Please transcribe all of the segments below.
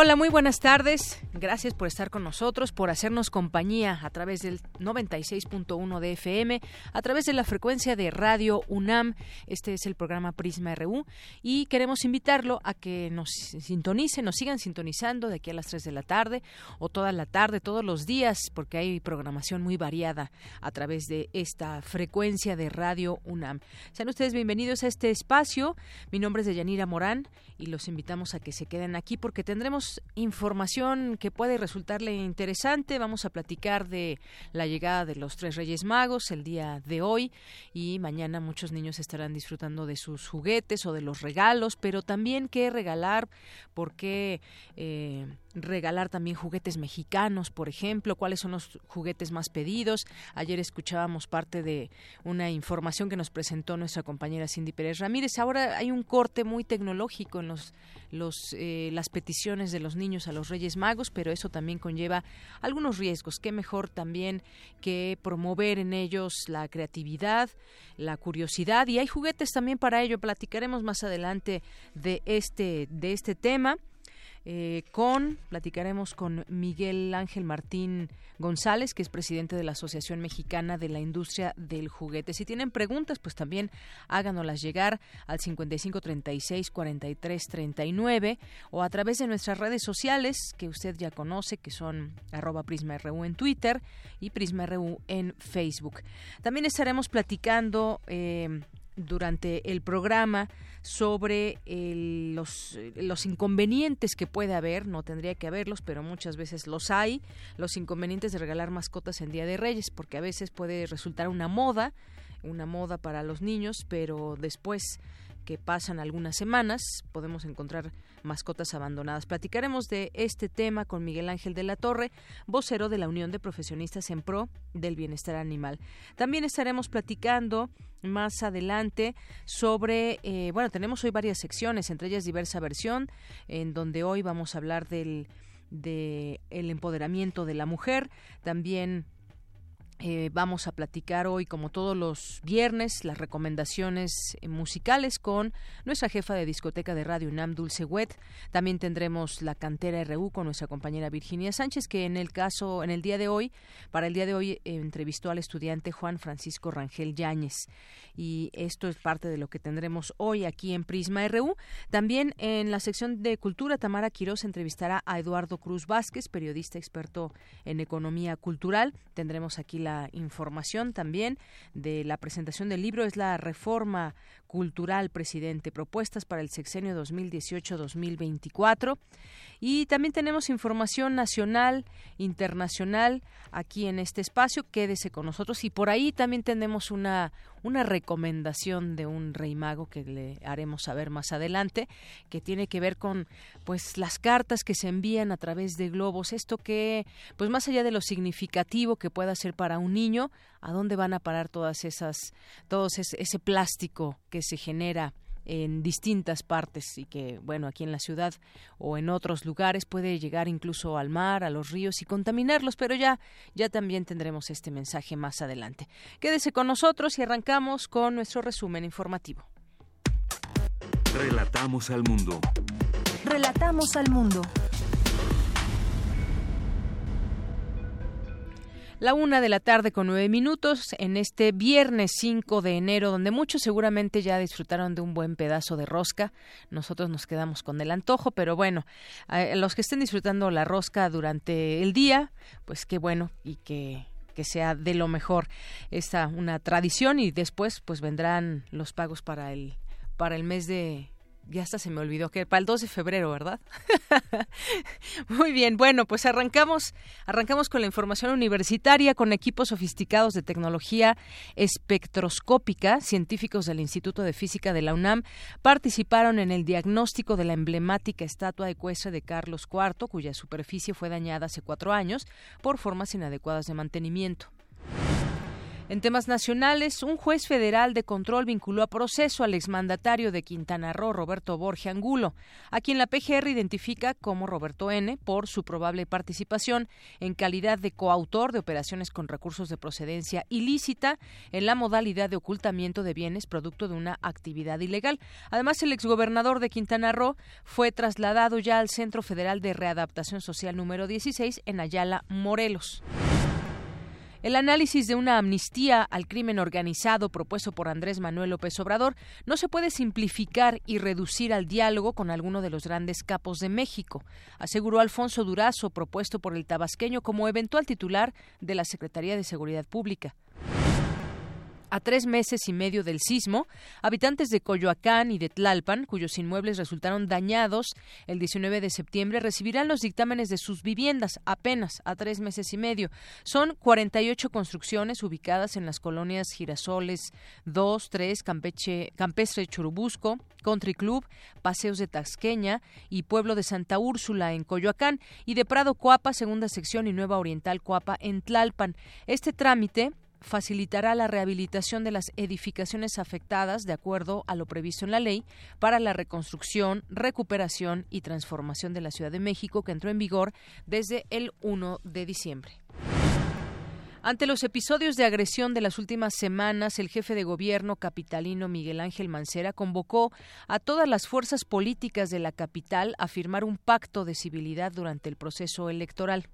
Hola, muy buenas tardes. Gracias por estar con nosotros, por hacernos compañía a través del 96.1 de FM, a través de la frecuencia de Radio UNAM. Este es el programa Prisma RU y queremos invitarlo a que nos sintonicen, nos sigan sintonizando de aquí a las 3 de la tarde o toda la tarde, todos los días, porque hay programación muy variada a través de esta frecuencia de Radio UNAM. Sean ustedes bienvenidos a este espacio. Mi nombre es Deyanira Morán y los invitamos a que se queden aquí porque tendremos información que puede resultarle interesante. Vamos a platicar de la llegada de los tres Reyes Magos el día de hoy y mañana muchos niños estarán disfrutando de sus juguetes o de los regalos, pero también qué regalar, por qué eh, regalar también juguetes mexicanos, por ejemplo, cuáles son los juguetes más pedidos. Ayer escuchábamos parte de una información que nos presentó nuestra compañera Cindy Pérez Ramírez. Ahora hay un corte muy tecnológico en los, los eh, las peticiones de los niños a los Reyes Magos, pero eso también conlleva algunos riesgos. Qué mejor también que promover en ellos la creatividad, la curiosidad y hay juguetes también para ello. Platicaremos más adelante de este de este tema. Eh, con, platicaremos con Miguel Ángel Martín González, que es presidente de la Asociación Mexicana de la Industria del Juguete. Si tienen preguntas, pues también háganoslas llegar al 5536-4339 o a través de nuestras redes sociales, que usted ya conoce, que son arroba PrismaRU en Twitter y PrismaRU en Facebook. También estaremos platicando... Eh, durante el programa sobre los, los inconvenientes que puede haber, no tendría que haberlos, pero muchas veces los hay, los inconvenientes de regalar mascotas en Día de Reyes, porque a veces puede resultar una moda, una moda para los niños, pero después que pasan algunas semanas podemos encontrar mascotas abandonadas. Platicaremos de este tema con Miguel Ángel de la Torre, vocero de la Unión de Profesionistas en Pro del Bienestar Animal. También estaremos platicando más adelante sobre, eh, bueno, tenemos hoy varias secciones, entre ellas diversa versión, en donde hoy vamos a hablar del de el empoderamiento de la mujer, también eh, vamos a platicar hoy, como todos los viernes, las recomendaciones eh, musicales con nuestra jefa de discoteca de Radio UNAM, Dulce Wet. También tendremos la cantera RU con nuestra compañera Virginia Sánchez, que en el caso, en el día de hoy, para el día de hoy, eh, entrevistó al estudiante Juan Francisco Rangel Yáñez. Y esto es parte de lo que tendremos hoy aquí en Prisma RU. También en la sección de Cultura, Tamara Quiroz entrevistará a Eduardo Cruz Vázquez, periodista experto en economía cultural. Tendremos aquí la información también de la presentación del libro es la reforma cultural presidente propuestas para el sexenio 2018-2024 y también tenemos información nacional, internacional aquí en este espacio. Quédese con nosotros. Y por ahí también tenemos una una recomendación de un rey mago que le haremos saber más adelante, que tiene que ver con pues las cartas que se envían a través de globos, esto que pues más allá de lo significativo que pueda ser para un niño, a dónde van a parar todas esas todos ese plástico que se genera en distintas partes y que, bueno, aquí en la ciudad o en otros lugares puede llegar incluso al mar, a los ríos y contaminarlos, pero ya, ya también tendremos este mensaje más adelante. Quédese con nosotros y arrancamos con nuestro resumen informativo. Relatamos al mundo. Relatamos al mundo. La una de la tarde con nueve minutos en este viernes 5 de enero, donde muchos seguramente ya disfrutaron de un buen pedazo de rosca. Nosotros nos quedamos con el antojo, pero bueno, a los que estén disfrutando la rosca durante el día, pues qué bueno y que que sea de lo mejor esta una tradición y después pues vendrán los pagos para el para el mes de ya hasta se me olvidó que para el 2 de febrero, ¿verdad? Muy bien, bueno, pues arrancamos, arrancamos con la información universitaria con equipos sofisticados de tecnología espectroscópica. Científicos del Instituto de Física de la UNAM participaron en el diagnóstico de la emblemática estatua ecuestre de Carlos IV, cuya superficie fue dañada hace cuatro años por formas inadecuadas de mantenimiento. En temas nacionales, un juez federal de control vinculó a proceso al exmandatario de Quintana Roo, Roberto Borge Angulo, a quien la PGR identifica como Roberto N. por su probable participación en calidad de coautor de operaciones con recursos de procedencia ilícita en la modalidad de ocultamiento de bienes producto de una actividad ilegal. Además, el exgobernador de Quintana Roo fue trasladado ya al Centro Federal de Readaptación Social número 16 en Ayala, Morelos. El análisis de una amnistía al crimen organizado propuesto por Andrés Manuel López Obrador no se puede simplificar y reducir al diálogo con alguno de los grandes capos de México, aseguró Alfonso Durazo, propuesto por el tabasqueño como eventual titular de la Secretaría de Seguridad Pública. A tres meses y medio del sismo, habitantes de Coyoacán y de Tlalpan, cuyos inmuebles resultaron dañados el 19 de septiembre, recibirán los dictámenes de sus viviendas apenas a tres meses y medio. Son 48 construcciones ubicadas en las colonias Girasoles 2, 3, Campeche, Campestre Churubusco, Country Club, Paseos de Tasqueña y Pueblo de Santa Úrsula en Coyoacán y de Prado Coapa, Segunda Sección y Nueva Oriental Coapa en Tlalpan. Este trámite facilitará la rehabilitación de las edificaciones afectadas de acuerdo a lo previsto en la ley para la reconstrucción, recuperación y transformación de la Ciudad de México que entró en vigor desde el 1 de diciembre. Ante los episodios de agresión de las últimas semanas, el jefe de gobierno capitalino Miguel Ángel Mancera convocó a todas las fuerzas políticas de la capital a firmar un pacto de civilidad durante el proceso electoral.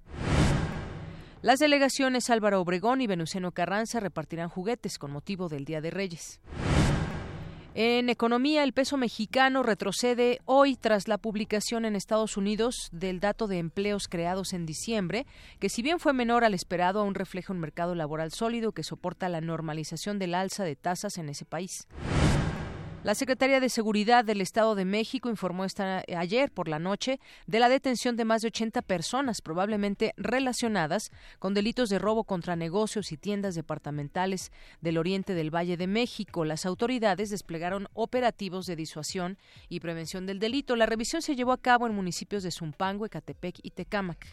Las delegaciones Álvaro Obregón y Venustiano Carranza repartirán juguetes con motivo del Día de Reyes. En economía, el peso mexicano retrocede hoy tras la publicación en Estados Unidos del dato de empleos creados en diciembre, que si bien fue menor al esperado, aún refleja un mercado laboral sólido que soporta la normalización del alza de tasas en ese país. La Secretaría de Seguridad del Estado de México informó esta, ayer por la noche de la detención de más de 80 personas probablemente relacionadas con delitos de robo contra negocios y tiendas departamentales del oriente del Valle de México. Las autoridades desplegaron operativos de disuasión y prevención del delito. La revisión se llevó a cabo en municipios de Zumpango, Ecatepec y Tecámac.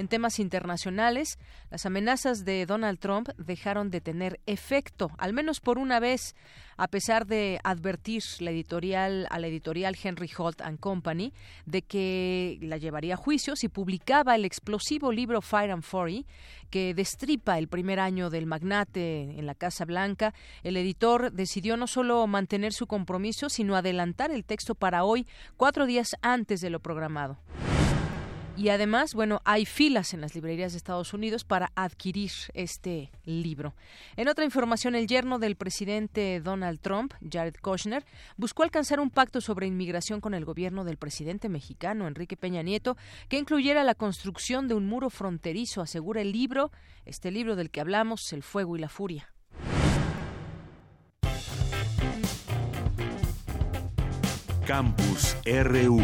En temas internacionales, las amenazas de Donald Trump dejaron de tener efecto, al menos por una vez, a pesar de advertir la editorial, a la editorial Henry Holt and Company de que la llevaría a juicio si publicaba el explosivo libro Fire and Fury, que destripa el primer año del magnate en la Casa Blanca. El editor decidió no solo mantener su compromiso, sino adelantar el texto para hoy, cuatro días antes de lo programado. Y además, bueno, hay filas en las librerías de Estados Unidos para adquirir este libro. En otra información, el yerno del presidente Donald Trump, Jared Kushner, buscó alcanzar un pacto sobre inmigración con el gobierno del presidente mexicano, Enrique Peña Nieto, que incluyera la construcción de un muro fronterizo, asegura el libro, este libro del que hablamos, El Fuego y la Furia. Campus RU.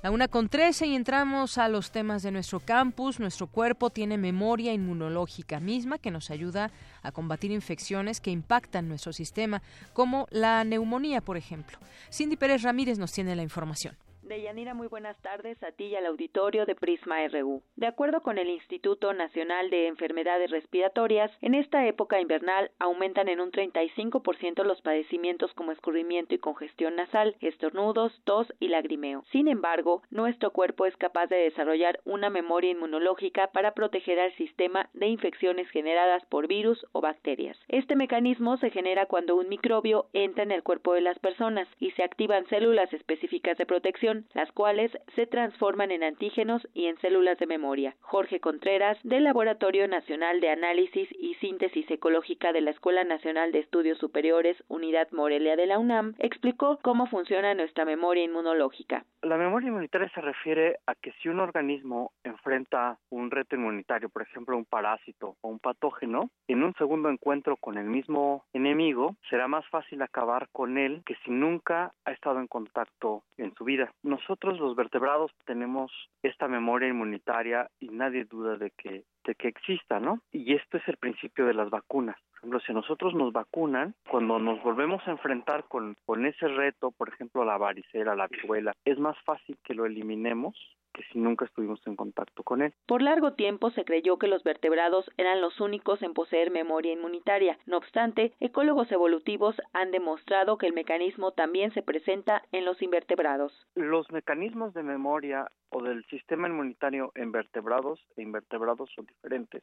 La una con trece y entramos a los temas de nuestro campus. Nuestro cuerpo tiene memoria inmunológica misma que nos ayuda a combatir infecciones que impactan nuestro sistema, como la neumonía, por ejemplo. Cindy Pérez Ramírez nos tiene la información. Deyanira, muy buenas tardes a ti y al auditorio de Prisma RU. De acuerdo con el Instituto Nacional de Enfermedades Respiratorias, en esta época invernal aumentan en un 35% los padecimientos como escurrimiento y congestión nasal, estornudos, tos y lagrimeo. Sin embargo, nuestro cuerpo es capaz de desarrollar una memoria inmunológica para proteger al sistema de infecciones generadas por virus o bacterias. Este mecanismo se genera cuando un microbio entra en el cuerpo de las personas y se activan células específicas de protección las cuales se transforman en antígenos y en células de memoria. Jorge Contreras, del Laboratorio Nacional de Análisis y Síntesis Ecológica de la Escuela Nacional de Estudios Superiores, Unidad Morelia de la UNAM, explicó cómo funciona nuestra memoria inmunológica. La memoria inmunitaria se refiere a que si un organismo enfrenta un reto inmunitario, por ejemplo un parásito o un patógeno, en un segundo encuentro con el mismo enemigo será más fácil acabar con él que si nunca ha estado en contacto en su vida. Nosotros los vertebrados tenemos esta memoria inmunitaria y nadie duda de que que exista, ¿no? Y esto es el principio de las vacunas. Por ejemplo, si nosotros nos vacunan, cuando nos volvemos a enfrentar con, con ese reto, por ejemplo, la varicela, la viruela, es más fácil que lo eliminemos que si nunca estuvimos en contacto con él. Por largo tiempo se creyó que los vertebrados eran los únicos en poseer memoria inmunitaria. No obstante, ecólogos evolutivos han demostrado que el mecanismo también se presenta en los invertebrados. Los mecanismos de memoria o del sistema inmunitario en vertebrados e invertebrados son diferentes.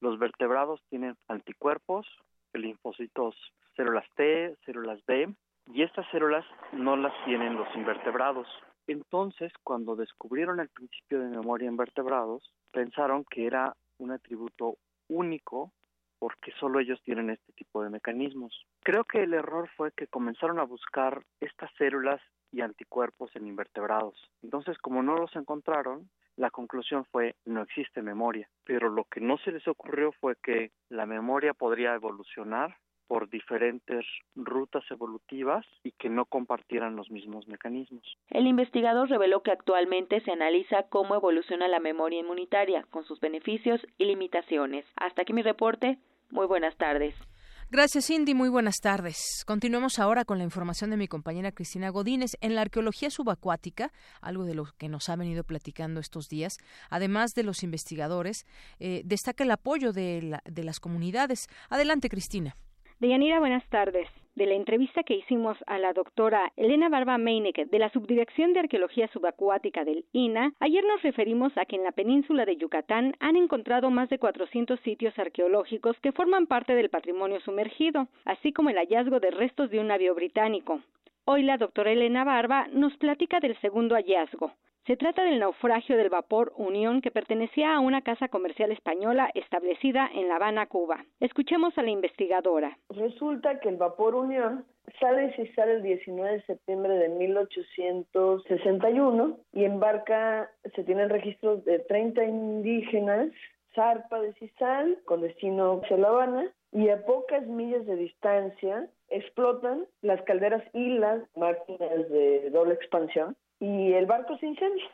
Los vertebrados tienen anticuerpos, linfocitos, células T, células B, y estas células no las tienen los invertebrados. Entonces, cuando descubrieron el principio de memoria en vertebrados, pensaron que era un atributo único porque solo ellos tienen este tipo de mecanismos. Creo que el error fue que comenzaron a buscar estas células y anticuerpos en invertebrados. Entonces, como no los encontraron, la conclusión fue no existe memoria. Pero lo que no se les ocurrió fue que la memoria podría evolucionar por diferentes rutas evolutivas y que no compartieran los mismos mecanismos. El investigador reveló que actualmente se analiza cómo evoluciona la memoria inmunitaria, con sus beneficios y limitaciones. Hasta aquí mi reporte. Muy buenas tardes. Gracias, Cindy. Muy buenas tardes. Continuemos ahora con la información de mi compañera Cristina Godínez. En la arqueología subacuática, algo de lo que nos ha venido platicando estos días, además de los investigadores, eh, destaca el apoyo de, de las comunidades. Adelante, Cristina. Deyanira, buenas tardes. De la entrevista que hicimos a la doctora Elena Barba Meineke de la Subdirección de Arqueología Subacuática del INA, ayer nos referimos a que en la península de Yucatán han encontrado más de 400 sitios arqueológicos que forman parte del patrimonio sumergido, así como el hallazgo de restos de un navío británico. Hoy la doctora Elena Barba nos platica del segundo hallazgo, se trata del naufragio del vapor Unión que pertenecía a una casa comercial española establecida en La Habana, Cuba. Escuchemos a la investigadora. Resulta que el vapor Unión sale y sale el 19 de septiembre de 1861 y embarca, se tienen registros de 30 indígenas, zarpa de Cisal con destino hacia La Habana y a pocas millas de distancia explotan las calderas y las máquinas de doble expansión y el barco se incendia,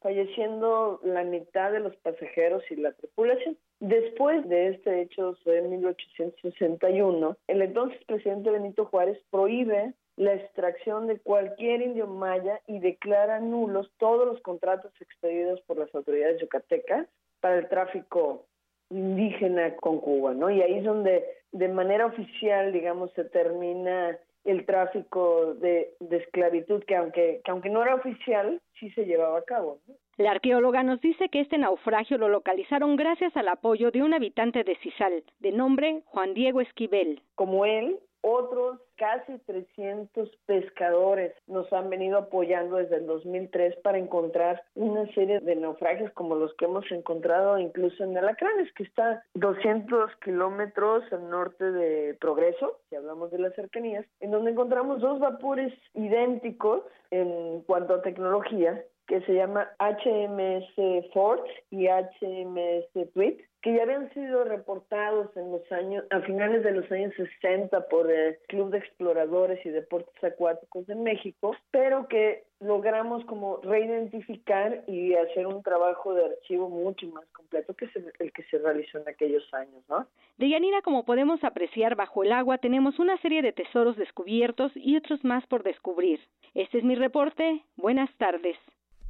falleciendo la mitad de los pasajeros y la tripulación. Después de este hecho, en 1861, el entonces presidente Benito Juárez prohíbe la extracción de cualquier indio maya y declara nulos todos los contratos expedidos por las autoridades yucatecas para el tráfico indígena con Cuba, ¿no? Y ahí es donde de manera oficial, digamos, se termina el tráfico de, esclavitud que aunque, que aunque no era oficial, sí se llevaba a cabo. La arqueóloga nos dice que este naufragio lo localizaron gracias al apoyo de un habitante de Cisal, de nombre Juan Diego Esquivel. Como él, otros casi 300 pescadores nos han venido apoyando desde el 2003 para encontrar una serie de naufragios como los que hemos encontrado incluso en Alacranes, que está 200 kilómetros al norte de Progreso, si hablamos de las cercanías, en donde encontramos dos vapores idénticos en cuanto a tecnología, que se llama HMS Fort y HMS Tweet, que ya habían sido reportados en los años, a finales de los años 60 por el Club de Exploradores y Deportes Acuáticos de México, pero que logramos como reidentificar y hacer un trabajo de archivo mucho más completo que el que se realizó en aquellos años, ¿no? De Yanira, como podemos apreciar bajo el agua, tenemos una serie de tesoros descubiertos y otros más por descubrir. Este es mi reporte. Buenas tardes.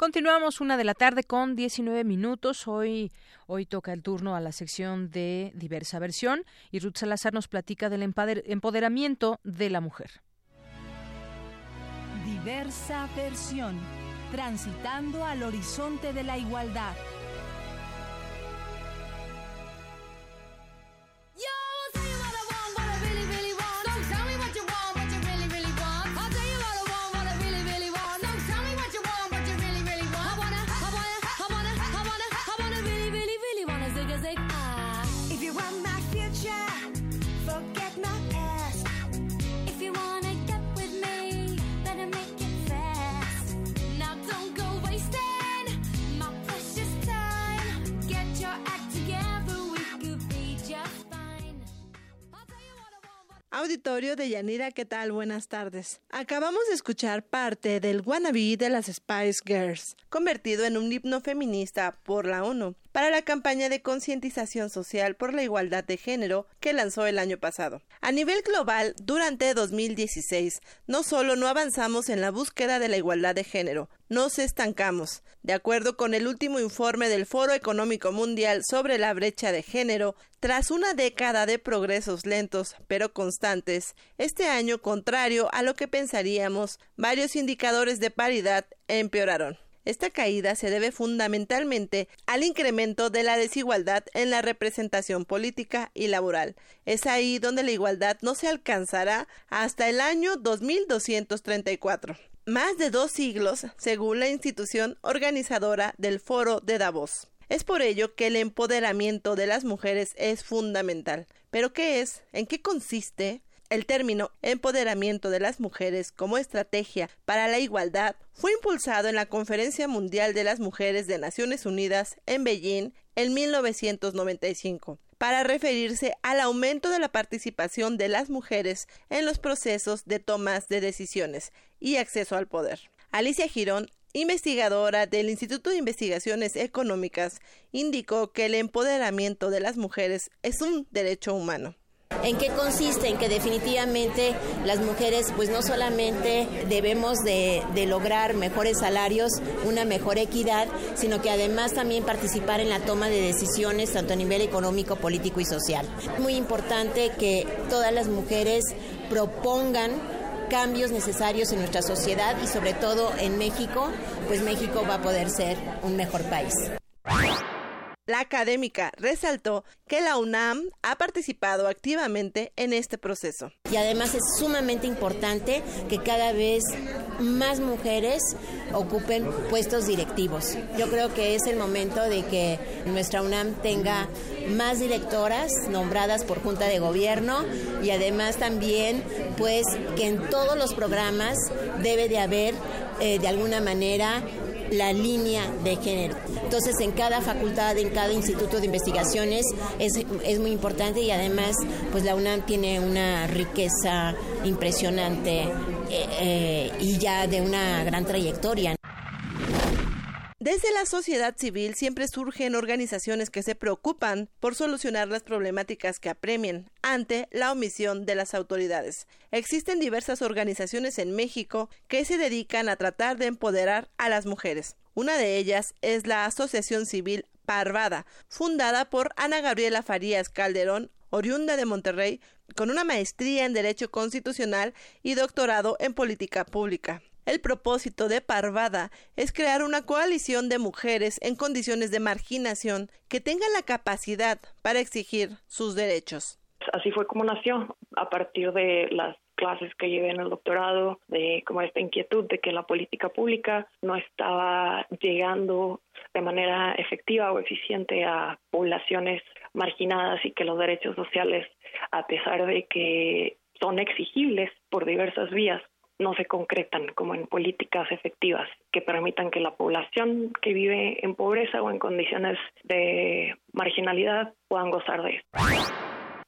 Continuamos una de la tarde con 19 minutos. Hoy, hoy toca el turno a la sección de diversa versión y Ruth Salazar nos platica del empoderamiento de la mujer. Diversa versión, transitando al horizonte de la igualdad. Auditorio de Yanira, ¿qué tal? Buenas tardes. Acabamos de escuchar parte del wannabe de las Spice Girls, convertido en un himno feminista por la ONU, para la campaña de concientización social por la igualdad de género que lanzó el año pasado. A nivel global, durante 2016, no solo no avanzamos en la búsqueda de la igualdad de género, nos estancamos. De acuerdo con el último informe del Foro Económico Mundial sobre la brecha de género, tras una década de progresos lentos pero constantes, este año, contrario a lo que pensaríamos, varios indicadores de paridad empeoraron. Esta caída se debe fundamentalmente al incremento de la desigualdad en la representación política y laboral. Es ahí donde la igualdad no se alcanzará hasta el año 2234 más de dos siglos, según la institución organizadora del Foro de Davos. Es por ello que el empoderamiento de las mujeres es fundamental. ¿Pero qué es? ¿En qué consiste? El término empoderamiento de las mujeres como estrategia para la igualdad fue impulsado en la Conferencia Mundial de las Mujeres de Naciones Unidas en Beijing en 1995 para referirse al aumento de la participación de las mujeres en los procesos de tomas de decisiones y acceso al poder. Alicia Girón, investigadora del Instituto de Investigaciones Económicas, indicó que el empoderamiento de las mujeres es un derecho humano. ¿En qué consiste? En que definitivamente las mujeres pues no solamente debemos de, lograr mejores salarios, una mejor equidad, sino que además también participar en la toma de decisiones tanto a nivel económico, político y social. Muy importante que todas las mujeres propongan cambios necesarios en nuestra sociedad y sobre todo en México, pues México va a poder ser un mejor país. La académica resaltó que la UNAM ha participado activamente en este proceso. Y además es sumamente importante que cada vez más mujeres ocupen puestos directivos. Yo creo que es el momento de que nuestra UNAM tenga más directoras nombradas por Junta de Gobierno y además también pues que en todos los programas debe de haber eh, de alguna manera la línea de género. Entonces, en cada facultad, en cada instituto de investigaciones es, muy importante y además, pues la UNAM tiene una riqueza impresionante eh, eh, y ya de una gran trayectoria. Desde la sociedad civil siempre surgen organizaciones que se preocupan por solucionar las problemáticas que apremien ante la omisión de las autoridades. Existen diversas organizaciones en México que se dedican a tratar de empoderar a las mujeres. Una de ellas es la Asociación Civil Parvada, fundada por Ana Gabriela Farías Calderón, oriunda de Monterrey, con una maestría en Derecho Constitucional y doctorado en Política Pública. El propósito de Parvada es crear una coalición de mujeres en condiciones de marginación que tengan la capacidad para exigir sus derechos. Así fue como nació, a partir de las clases que llevé en el doctorado, de como esta inquietud de que la política pública no estaba llegando de manera efectiva o eficiente a poblaciones marginadas y que los derechos sociales, a pesar de que son exigibles por diversas vías, no se concretan como en políticas efectivas que permitan que la población que vive en pobreza o en condiciones de marginalidad puedan gozar de esto.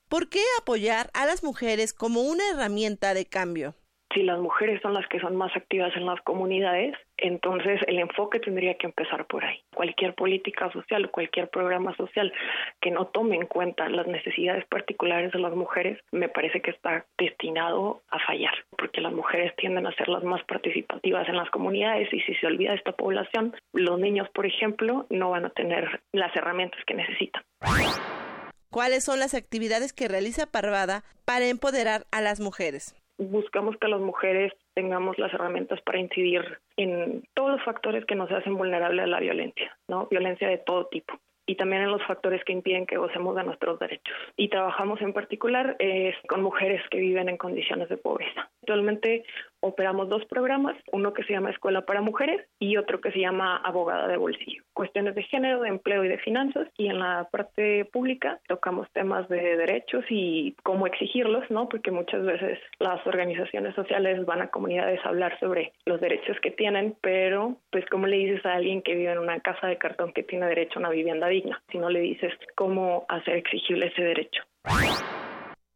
¿Por qué apoyar a las mujeres como una herramienta de cambio? Si las mujeres son las que son más activas en las comunidades, entonces el enfoque tendría que empezar por ahí. Cualquier política social, cualquier programa social que no tome en cuenta las necesidades particulares de las mujeres, me parece que está destinado a fallar, porque las mujeres tienden a ser las más participativas en las comunidades y si se olvida esta población, los niños, por ejemplo, no van a tener las herramientas que necesitan. ¿Cuáles son las actividades que realiza Parvada para empoderar a las mujeres? Buscamos que las mujeres tengamos las herramientas para incidir en todos los factores que nos hacen vulnerables a la violencia, ¿no? Violencia de todo tipo y también en los factores que impiden que gocemos de nuestros derechos. Y trabajamos en particular eh, con mujeres que viven en condiciones de pobreza. Actualmente operamos dos programas, uno que se llama Escuela para Mujeres y otro que se llama Abogada de Bolsillo. Cuestiones de género, de empleo y de finanzas. Y en la parte pública tocamos temas de derechos y cómo exigirlos, ¿no? Porque muchas veces las organizaciones sociales van a comunidades a hablar sobre los derechos que tienen, pero pues cómo le dices a alguien que vive en una casa de cartón que tiene derecho a una vivienda digna, si no le dices cómo hacer exigible ese derecho.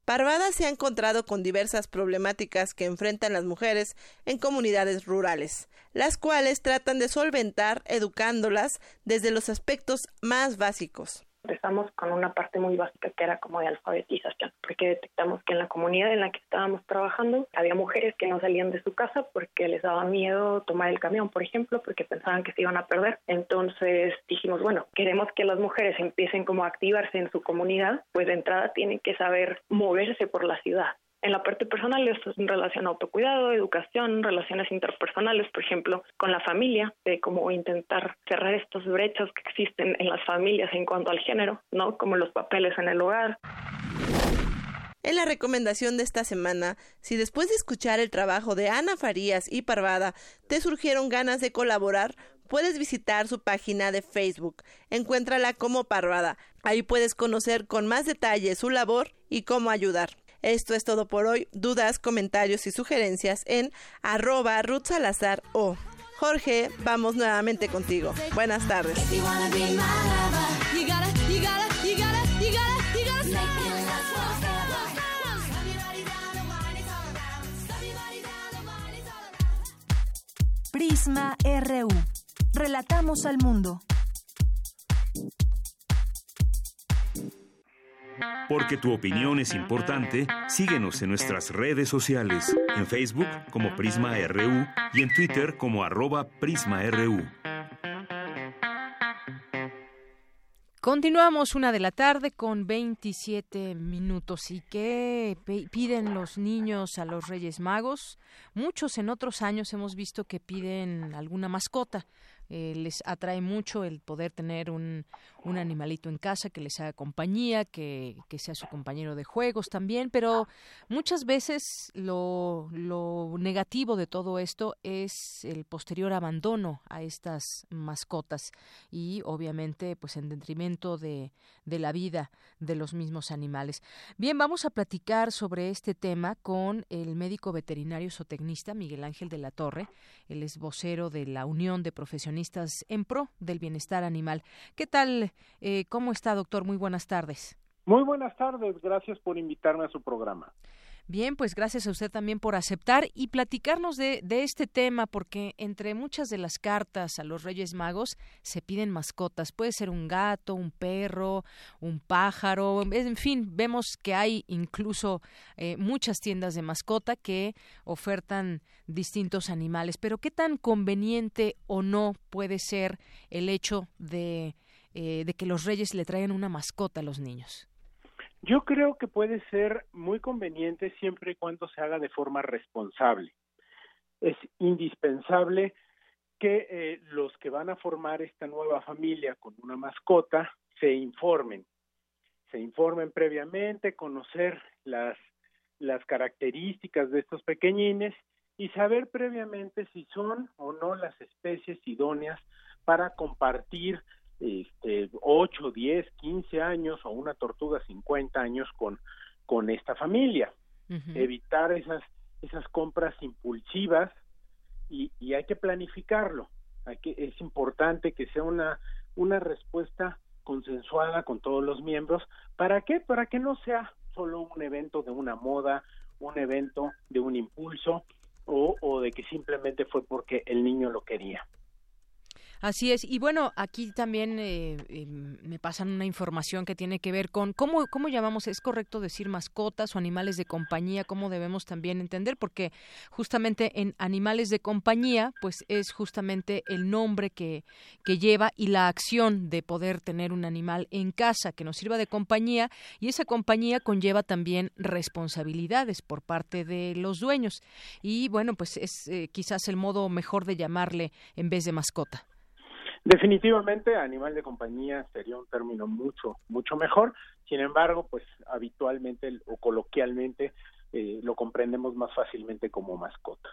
Parvada se ha encontrado con diversas problemáticas que enfrentan las mujeres en comunidades rurales, las cuales tratan de solventar educándolas desde los aspectos más básicos empezamos con una parte muy básica que era como de alfabetización, porque detectamos que en la comunidad en la que estábamos trabajando había mujeres que no salían de su casa porque les daba miedo tomar el camión, por ejemplo, porque pensaban que se iban a perder. Entonces dijimos, bueno, queremos que las mujeres empiecen como a activarse en su comunidad, pues de entrada tienen que saber moverse por la ciudad en la parte personal es en relación a autocuidado, educación, relaciones interpersonales, por ejemplo, con la familia, de cómo intentar cerrar estas brechas que existen en las familias en cuanto al género, ¿no? Como los papeles en el hogar. En la recomendación de esta semana, si después de escuchar el trabajo de Ana Farías y Parvada te surgieron ganas de colaborar, puedes visitar su página de Facebook. Encuéntrala como Parvada. Ahí puedes conocer con más detalle su labor y cómo ayudar. Esto es todo por hoy. Dudas, comentarios y sugerencias en arroba Ruth Salazar o. Jorge, vamos nuevamente contigo. Buenas tardes. Prisma RU. Relatamos al mundo. Porque tu opinión es importante, síguenos en nuestras redes sociales, en Facebook como Prisma RU y en Twitter como arroba PrismaRU. Continuamos una de la tarde con 27 minutos. ¿Y qué piden los niños a los Reyes Magos? Muchos en otros años hemos visto que piden alguna mascota. Eh, les atrae mucho el poder tener un, un, animalito en casa que les haga compañía, que, que, sea su compañero de juegos también, pero muchas veces lo, lo negativo de todo esto es el posterior abandono a estas mascotas y obviamente pues en detrimento de, de la vida de los mismos animales. Bien, vamos a platicar sobre este tema con el médico veterinario zootecnista Miguel Ángel de la Torre, él es vocero de la Unión de Profesionales en pro del bienestar animal. ¿Qué tal? Eh, ¿Cómo está, doctor? Muy buenas tardes. Muy buenas tardes. Gracias por invitarme a su programa. Bien, pues gracias a usted también por aceptar y platicarnos de, este tema, porque entre muchas de las cartas a los Reyes Magos se piden mascotas. Puede ser un gato, un perro, un pájaro, en fin, vemos que hay incluso eh, muchas tiendas de mascota que ofertan distintos animales. Pero ¿qué tan conveniente o no puede ser el hecho de, eh, de que los Reyes le traigan una mascota a los niños? Yo creo que puede ser muy conveniente siempre y cuando se haga de forma responsable. Es indispensable que eh, los que van a formar esta nueva familia con una mascota se informen, se informen previamente, conocer las, las características de estos pequeñines y saber previamente si son o no las especies idóneas para compartir este, 8, 10, 15 años o una tortuga 50 años con, con esta familia. Evitar esas, esas compras impulsivas y, y hay que planificarlo. Hay que, es importante que sea una, una respuesta consensuada con todos los miembros. ¿Para qué? Para que no sea solo un evento de una moda, un evento de un impulso, o, o de que simplemente fue porque el niño lo quería. Así es. Y bueno, aquí también eh, em, me pasan una información que tiene que ver con cómo, cómo llamamos, es correcto decir mascotas o animales de compañía, cómo debemos también entender, porque justamente en animales de compañía, pues es justamente el nombre que, que lleva y la acción de poder tener un animal en casa que nos sirva de compañía y esa compañía conlleva también responsabilidades por parte de los dueños. Y bueno, pues es eh, quizás el modo mejor de llamarle en vez de mascota. Definitivamente, animal de compañía sería un término mucho, mucho mejor. Sin embargo, pues habitualmente o coloquialmente eh, lo comprendemos más fácilmente como mascota.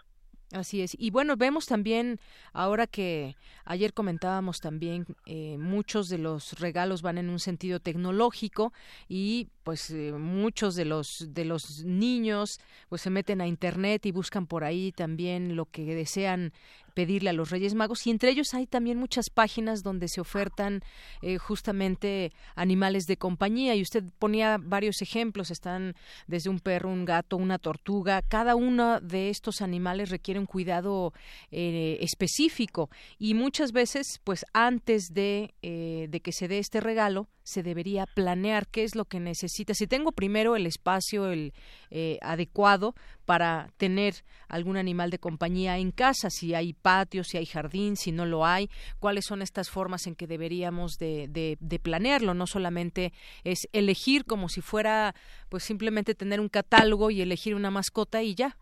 Así es. Y bueno, vemos también, ahora que ayer comentábamos también, eh, muchos de los regalos van en un sentido tecnológico y pues eh, muchos de los de los niños pues se meten a internet y buscan por ahí también lo que desean pedirle a los Reyes Magos y entre ellos hay también muchas páginas donde se ofertan eh, justamente animales de compañía y usted ponía varios ejemplos están desde un perro un gato una tortuga cada uno de estos animales requiere un cuidado eh, específico y muchas veces pues antes de, de que se dé este regalo se debería planear qué es lo que necesita. Si tengo primero el espacio el eh, adecuado para tener algún animal de compañía en casa, si hay patio, si hay jardín, si no lo hay, cuáles son estas formas en que deberíamos de, de, planearlo. No solamente es elegir como si fuera, pues simplemente tener un catálogo y elegir una mascota y ya,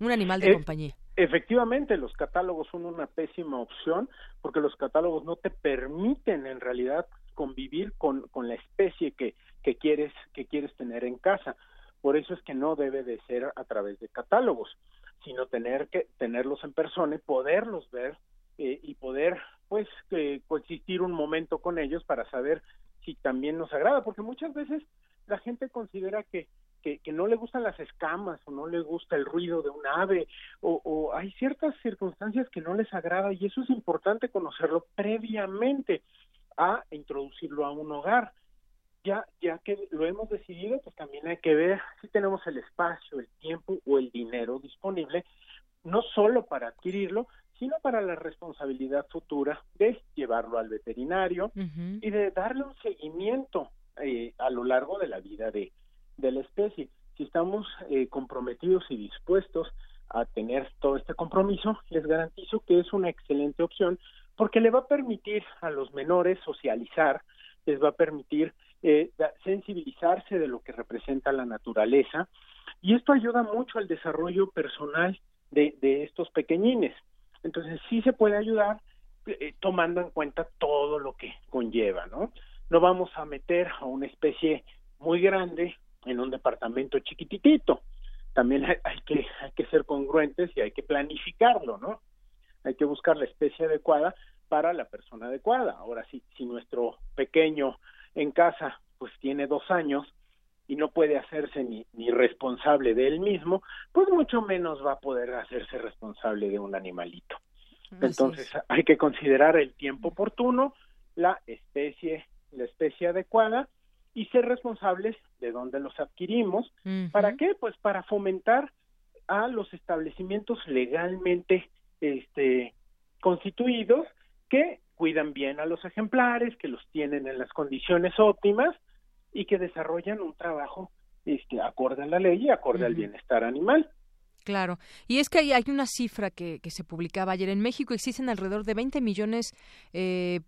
un animal de eh, compañía. Efectivamente, los catálogos son una pésima opción porque los catálogos no te permiten en realidad convivir con, con la especie que, que, quieres, que quieres tener en casa. Por eso es que no debe de ser a través de catálogos, sino tener que tenerlos en persona y poderlos ver eh, y poder pues coexistir un momento con ellos para saber si también nos agrada, porque muchas veces la gente considera que, que, que, no le gustan las escamas o no le gusta el ruido de un ave o, o, hay ciertas circunstancias que no les agrada y eso es importante conocerlo previamente a introducirlo a un hogar. Ya, ya que lo hemos decidido, pues también hay que ver si tenemos el espacio, el tiempo o el dinero disponible, no solo para adquirirlo, sino para la responsabilidad futura de llevarlo al veterinario y de darle un seguimiento eh, a lo largo de la vida de, de la especie. Si estamos eh, comprometidos y dispuestos a tener todo este compromiso, les garantizo que es una excelente opción porque le va a permitir a los menores socializar, les va a permitir eh, sensibilizarse de lo que representa la naturaleza y esto ayuda mucho al desarrollo personal de, estos pequeñines. Entonces sí se puede ayudar eh, tomando en cuenta todo lo que conlleva, ¿no? No vamos a meter a una especie muy grande en un departamento chiquititito. También hay, hay que hay que ser congruentes y hay que planificarlo, ¿no? hay que buscar la especie adecuada para la persona adecuada. Ahora, si, si nuestro pequeño en casa pues tiene dos años y no puede hacerse ni, ni responsable de él mismo, pues mucho menos va a poder hacerse responsable de un animalito. Entonces hay que considerar el tiempo oportuno, la especie, la especie adecuada y ser responsables de dónde los adquirimos. ¿Para qué? Pues para fomentar a los establecimientos legalmente este, constituidos que cuidan bien a los ejemplares, que los tienen en las condiciones óptimas y que desarrollan un trabajo este, acorde a la ley y acorde al bienestar animal. Claro. Y es que hay, hay una cifra que, que, se publicaba ayer. En México existen alrededor de 20 millones eh,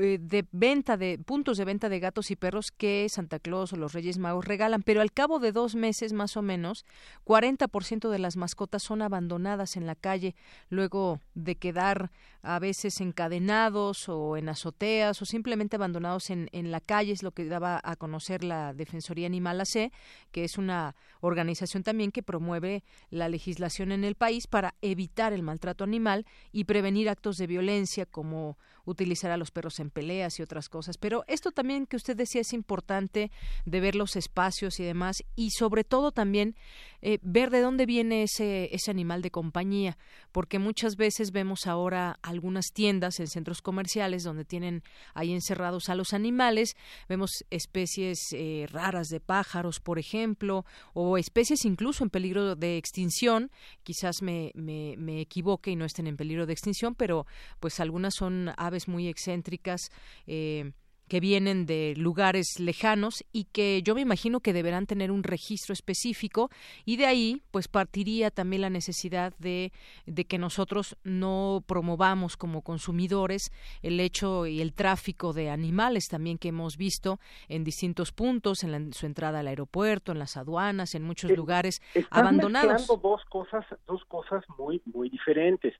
eh, de venta de puntos de venta de gatos y perros que Santa Claus o los Reyes Magos regalan, pero al cabo de dos meses más o menos, 40% de las mascotas son abandonadas en la calle luego de quedar a veces encadenados o en azoteas o simplemente abandonados en, en la calle, es lo que daba a conocer la Defensoría Animal AC, que es una organización también que promueve la legislación en el país para evitar el maltrato animal y prevenir actos de violencia como utilizar a los perros en peleas y otras cosas. Pero esto también que usted decía es importante de ver los espacios y demás y sobre todo también eh, ver de dónde viene ese, ese animal de compañía, porque muchas veces vemos ahora algunas tiendas en centros comerciales donde tienen ahí encerrados a los animales, vemos especies eh, raras de pájaros, por ejemplo, o especies incluso en peligro de extinción, quizás me, me, me equivoque y no estén en peligro de extinción, pero pues algunas son aves muy excéntricas, eh, que vienen de lugares lejanos y que yo me imagino que deberán tener un registro específico y de ahí pues partiría también la necesidad de, de que nosotros no promovamos como consumidores el hecho y el tráfico de animales también que hemos visto en distintos puntos, en, su entrada al aeropuerto, en las aduanas, en muchos lugares abandonados. dos cosas, dos cosas muy, muy diferentes.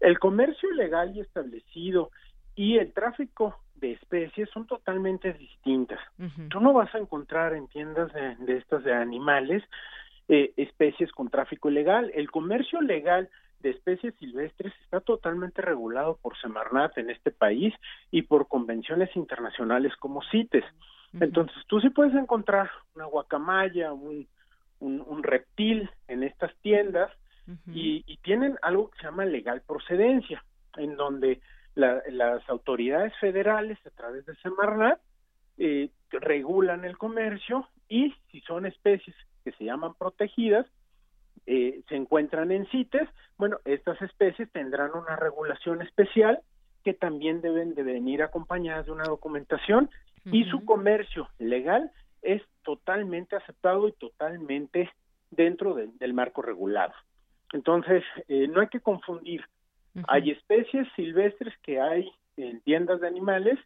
El comercio legal y establecido y el tráfico de especies son totalmente distintas. Tú no vas a encontrar en tiendas de, estas de animales eh, especies con tráfico ilegal. El comercio legal de especies silvestres está totalmente regulado por Semarnat en este país y por convenciones internacionales como CITES. Entonces, tú sí puedes encontrar una guacamaya, un, un, reptil en estas tiendas y, y tienen algo que se llama legal procedencia, en donde las autoridades federales a través de Semarnat eh, regulan el comercio y si son especies que se llaman protegidas, eh, se encuentran en CITES, bueno, estas especies tendrán una regulación especial que también deben de venir acompañadas de una documentación y su comercio legal es totalmente aceptado y totalmente dentro del marco regulado. Entonces, eh, no hay que confundir hay especies silvestres que hay en tiendas de animales,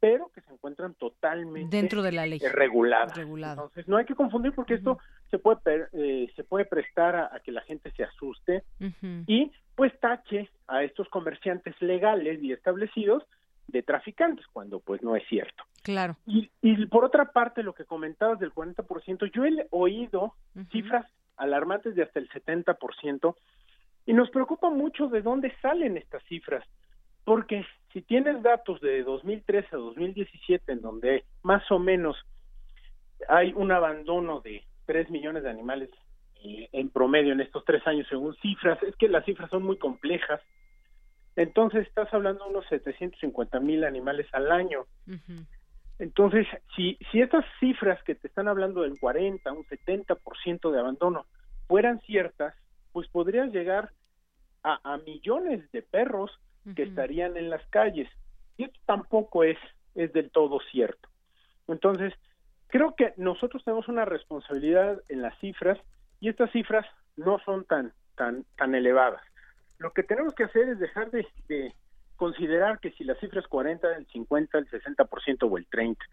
pero que se encuentran totalmente dentro de la ley reguladas. Entonces no hay que confundir porque esto se puede eh, se puede prestar a, que la gente se asuste y pues tache a estos comerciantes legales y establecidos de traficantes cuando pues no es cierto. Claro. Y, y por otra parte lo que comentabas del 40%, yo he oído cifras alarmantes de hasta el 70% y nos preocupa mucho de dónde salen estas cifras, porque si tienes datos de 2013 a 2017 en donde más o menos hay un abandono de 3 millones de animales eh, en promedio en estos tres años según cifras, es que las cifras son muy complejas. Entonces estás hablando de unos 750 mil animales al año. Entonces, si, si estas cifras que te están hablando del 40, un 70% de abandono fueran ciertas, pues podrías llegar a, millones de perros que estarían en las calles. Y esto tampoco es, es del todo cierto. Entonces, creo que nosotros tenemos una responsabilidad en las cifras y estas cifras no son tan, tan, tan elevadas. Lo que tenemos que hacer es dejar de, de considerar que si la cifra es 40, el 50, el 60% o el 30.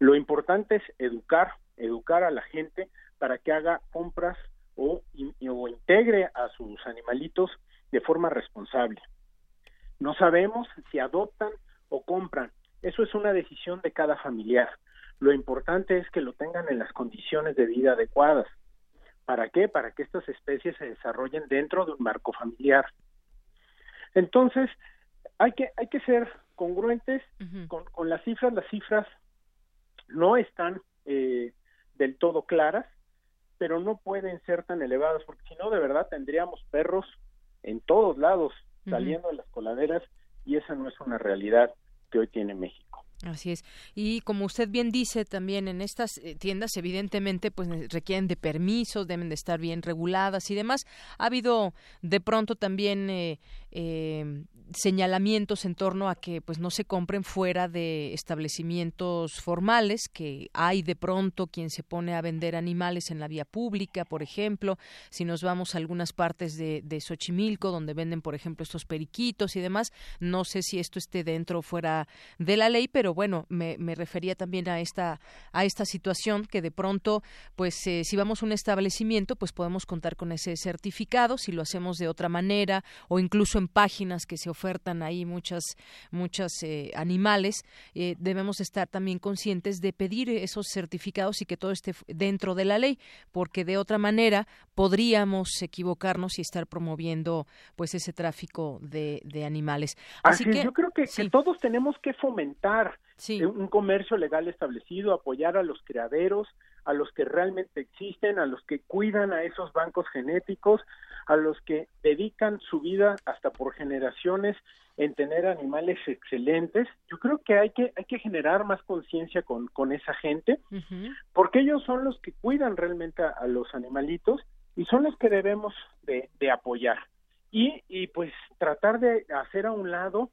Lo importante es educar, educar a la gente para que haga compras o, o integre a sus animalitos de forma responsable. No sabemos si adoptan o compran. Eso es una decisión de cada familiar. Lo importante es que lo tengan en las condiciones de vida adecuadas. ¿Para qué? Para que estas especies se desarrollen dentro de un marco familiar. Entonces, hay que, hay que ser congruentes con, con, las cifras. Las cifras no están eh, del todo claras, pero no pueden ser tan elevadas, porque si no, de verdad tendríamos perros en todos lados, saliendo de las coladeras, y esa no es una realidad que hoy tiene México. Así es. Y como usted bien dice, también en estas eh, tiendas, evidentemente, pues requieren de permisos, deben de estar bien reguladas y demás. Ha habido de pronto también eh, eh, señalamientos en torno a que pues no se compren fuera de establecimientos formales, que hay de pronto quien se pone a vender animales en la vía pública, por ejemplo, si nos vamos a algunas partes de, de Xochimilco, donde venden, por ejemplo, estos periquitos y demás, no sé si esto esté dentro o fuera de la ley, pero bueno, me, me refería también a esta, a esta situación que de pronto, pues eh, si vamos a un establecimiento, pues podemos contar con ese certificado, si lo hacemos de otra manera, o incluso en páginas que se ofertan ahí muchas, muchas eh, animales, eh, debemos estar también conscientes de pedir esos certificados y que todo esté dentro de la ley, porque de otra manera podríamos equivocarnos y estar promoviendo pues ese tráfico de, de animales. Así, que yo creo que, todos tenemos que fomentar un comercio legal establecido, apoyar a los criaderos, a los que realmente existen, a los que cuidan a esos bancos genéticos, a los que dedican su vida hasta por generaciones en tener animales excelentes. Yo creo que hay que, hay que generar más conciencia con, con esa gente, porque ellos son los que cuidan realmente a, los animalitos y son los que debemos de, de apoyar. Y, y pues tratar de hacer a un lado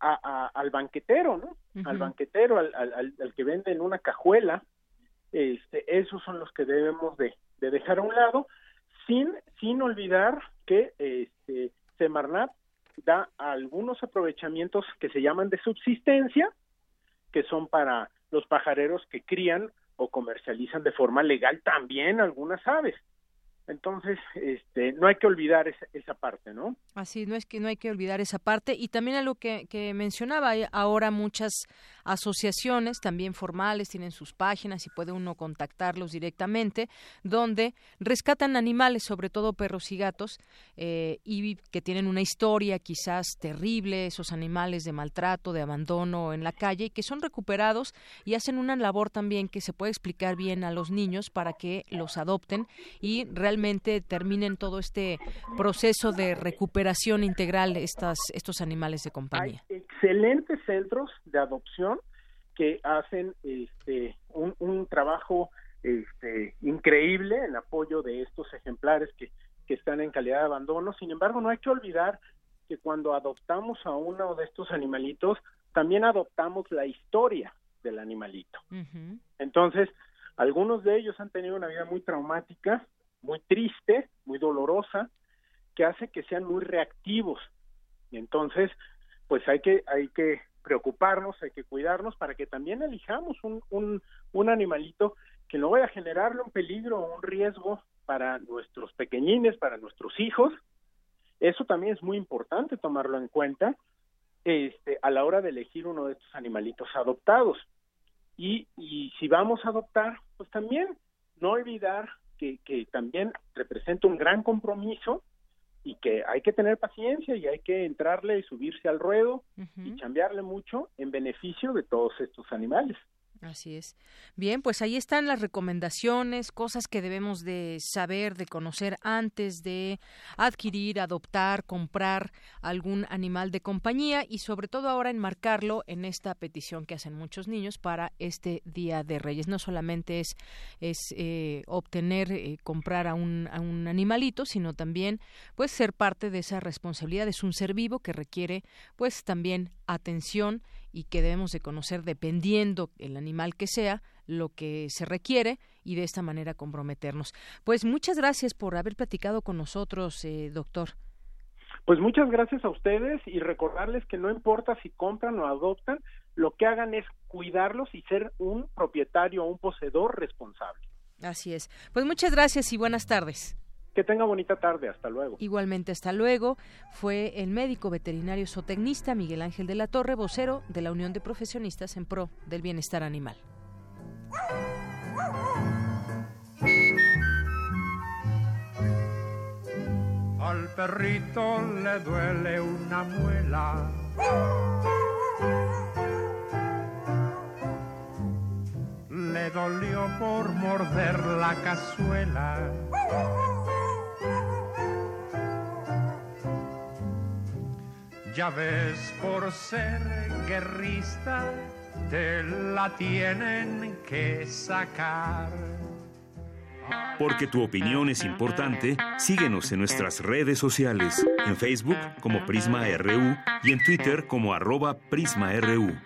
a, al banquetero, ¿no? Al banquetero, al, al, al, que vende en una cajuela, este, esos son los que debemos de, de dejar a un lado, sin, sin olvidar que este, Semarnat da algunos aprovechamientos que se llaman de subsistencia, que son para los pajareros que crían o comercializan de forma legal también algunas aves. Entonces, este, no hay que olvidar esa, esa, parte, ¿no? Así, no es que no hay que olvidar esa parte. Y también a lo que, que mencionaba, hay ahora muchas asociaciones, también formales, tienen sus páginas y puede uno contactarlos directamente, donde rescatan animales, sobre todo perros y gatos, eh, y que tienen una historia quizás terrible, esos animales de maltrato, de abandono en la calle, y que son recuperados y hacen una labor también que se puede explicar bien a los niños para que los adopten y realmente terminen todo este proceso de recuperación integral estas, estos animales de compañía. Hay excelentes centros de adopción que hacen este, un, un trabajo este, increíble en apoyo de estos ejemplares que, que están en calidad de abandono. Sin embargo, no hay que olvidar que cuando adoptamos a uno de estos animalitos, también adoptamos la historia del animalito. Entonces, algunos de ellos han tenido una vida muy traumática muy triste, muy dolorosa, que hace que sean muy reactivos. Y entonces, pues hay que, hay que preocuparnos, hay que cuidarnos para que también elijamos un, un, un animalito que no vaya a generarle un peligro o un riesgo para nuestros pequeñines, para nuestros hijos. Eso también es muy importante tomarlo en cuenta este, a la hora de elegir uno de estos animalitos adoptados. Y, y si vamos a adoptar, pues también no olvidar que, que también representa un gran compromiso y que hay que tener paciencia y hay que entrarle y subirse al ruedo y cambiarle mucho en beneficio de todos estos animales. Así es. Bien, pues ahí están las recomendaciones, cosas que debemos de saber, de conocer antes de adquirir, adoptar, comprar algún animal de compañía y sobre todo ahora enmarcarlo en esta petición que hacen muchos niños para este Día de Reyes. No solamente es, es eh, obtener, eh, comprar a un, a un animalito, sino también pues ser parte de esa responsabilidad. Es un ser vivo que requiere pues también atención y que debemos de conocer dependiendo el animal que sea lo que se requiere y de esta manera comprometernos. Pues muchas gracias por haber platicado con nosotros, eh, doctor. Pues muchas gracias a ustedes y recordarles que no importa si compran o adoptan, lo que hagan es cuidarlos y ser un propietario o un poseedor responsable. Así es. Pues muchas gracias y buenas tardes. Que tenga bonita tarde, hasta luego. Igualmente, hasta luego. Fue el médico veterinario zootecnista Miguel Ángel de la Torre, vocero de la Unión de Profesionistas en Pro del Bienestar Animal. Al perrito le duele una muela. Le dolió por morder la cazuela Ya ves, por ser guerrista, te la tienen que sacar. Porque tu opinión es importante, síguenos en nuestras redes sociales, en Facebook como Prisma RU y en Twitter como arroba PrismaRU.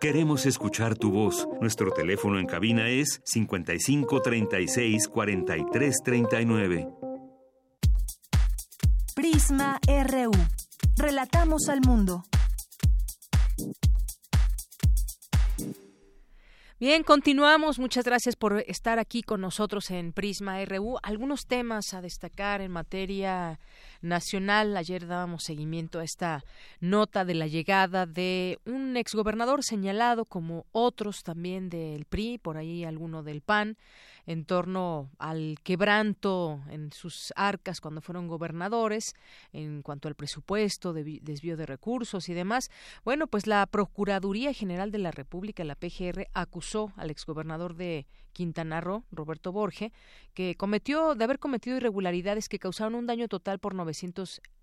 Queremos escuchar tu voz. Nuestro teléfono en cabina es 55 36 43 39. Prisma RU. Relatamos al mundo. Bien, continuamos. Muchas gracias por estar aquí con nosotros en Prisma RU. Algunos temas a destacar en materia nacional. Ayer dábamos seguimiento a esta nota de la llegada de un exgobernador señalado como otros también del PRI, por ahí alguno del PAN en torno al quebranto en sus arcas cuando fueron gobernadores, en cuanto al presupuesto, de desvío de recursos y demás. Bueno, pues la Procuraduría General de la República, la PGR, acusó al exgobernador de Quintana Roo, Roberto Borge, que cometió de haber cometido irregularidades que causaron un daño total por 900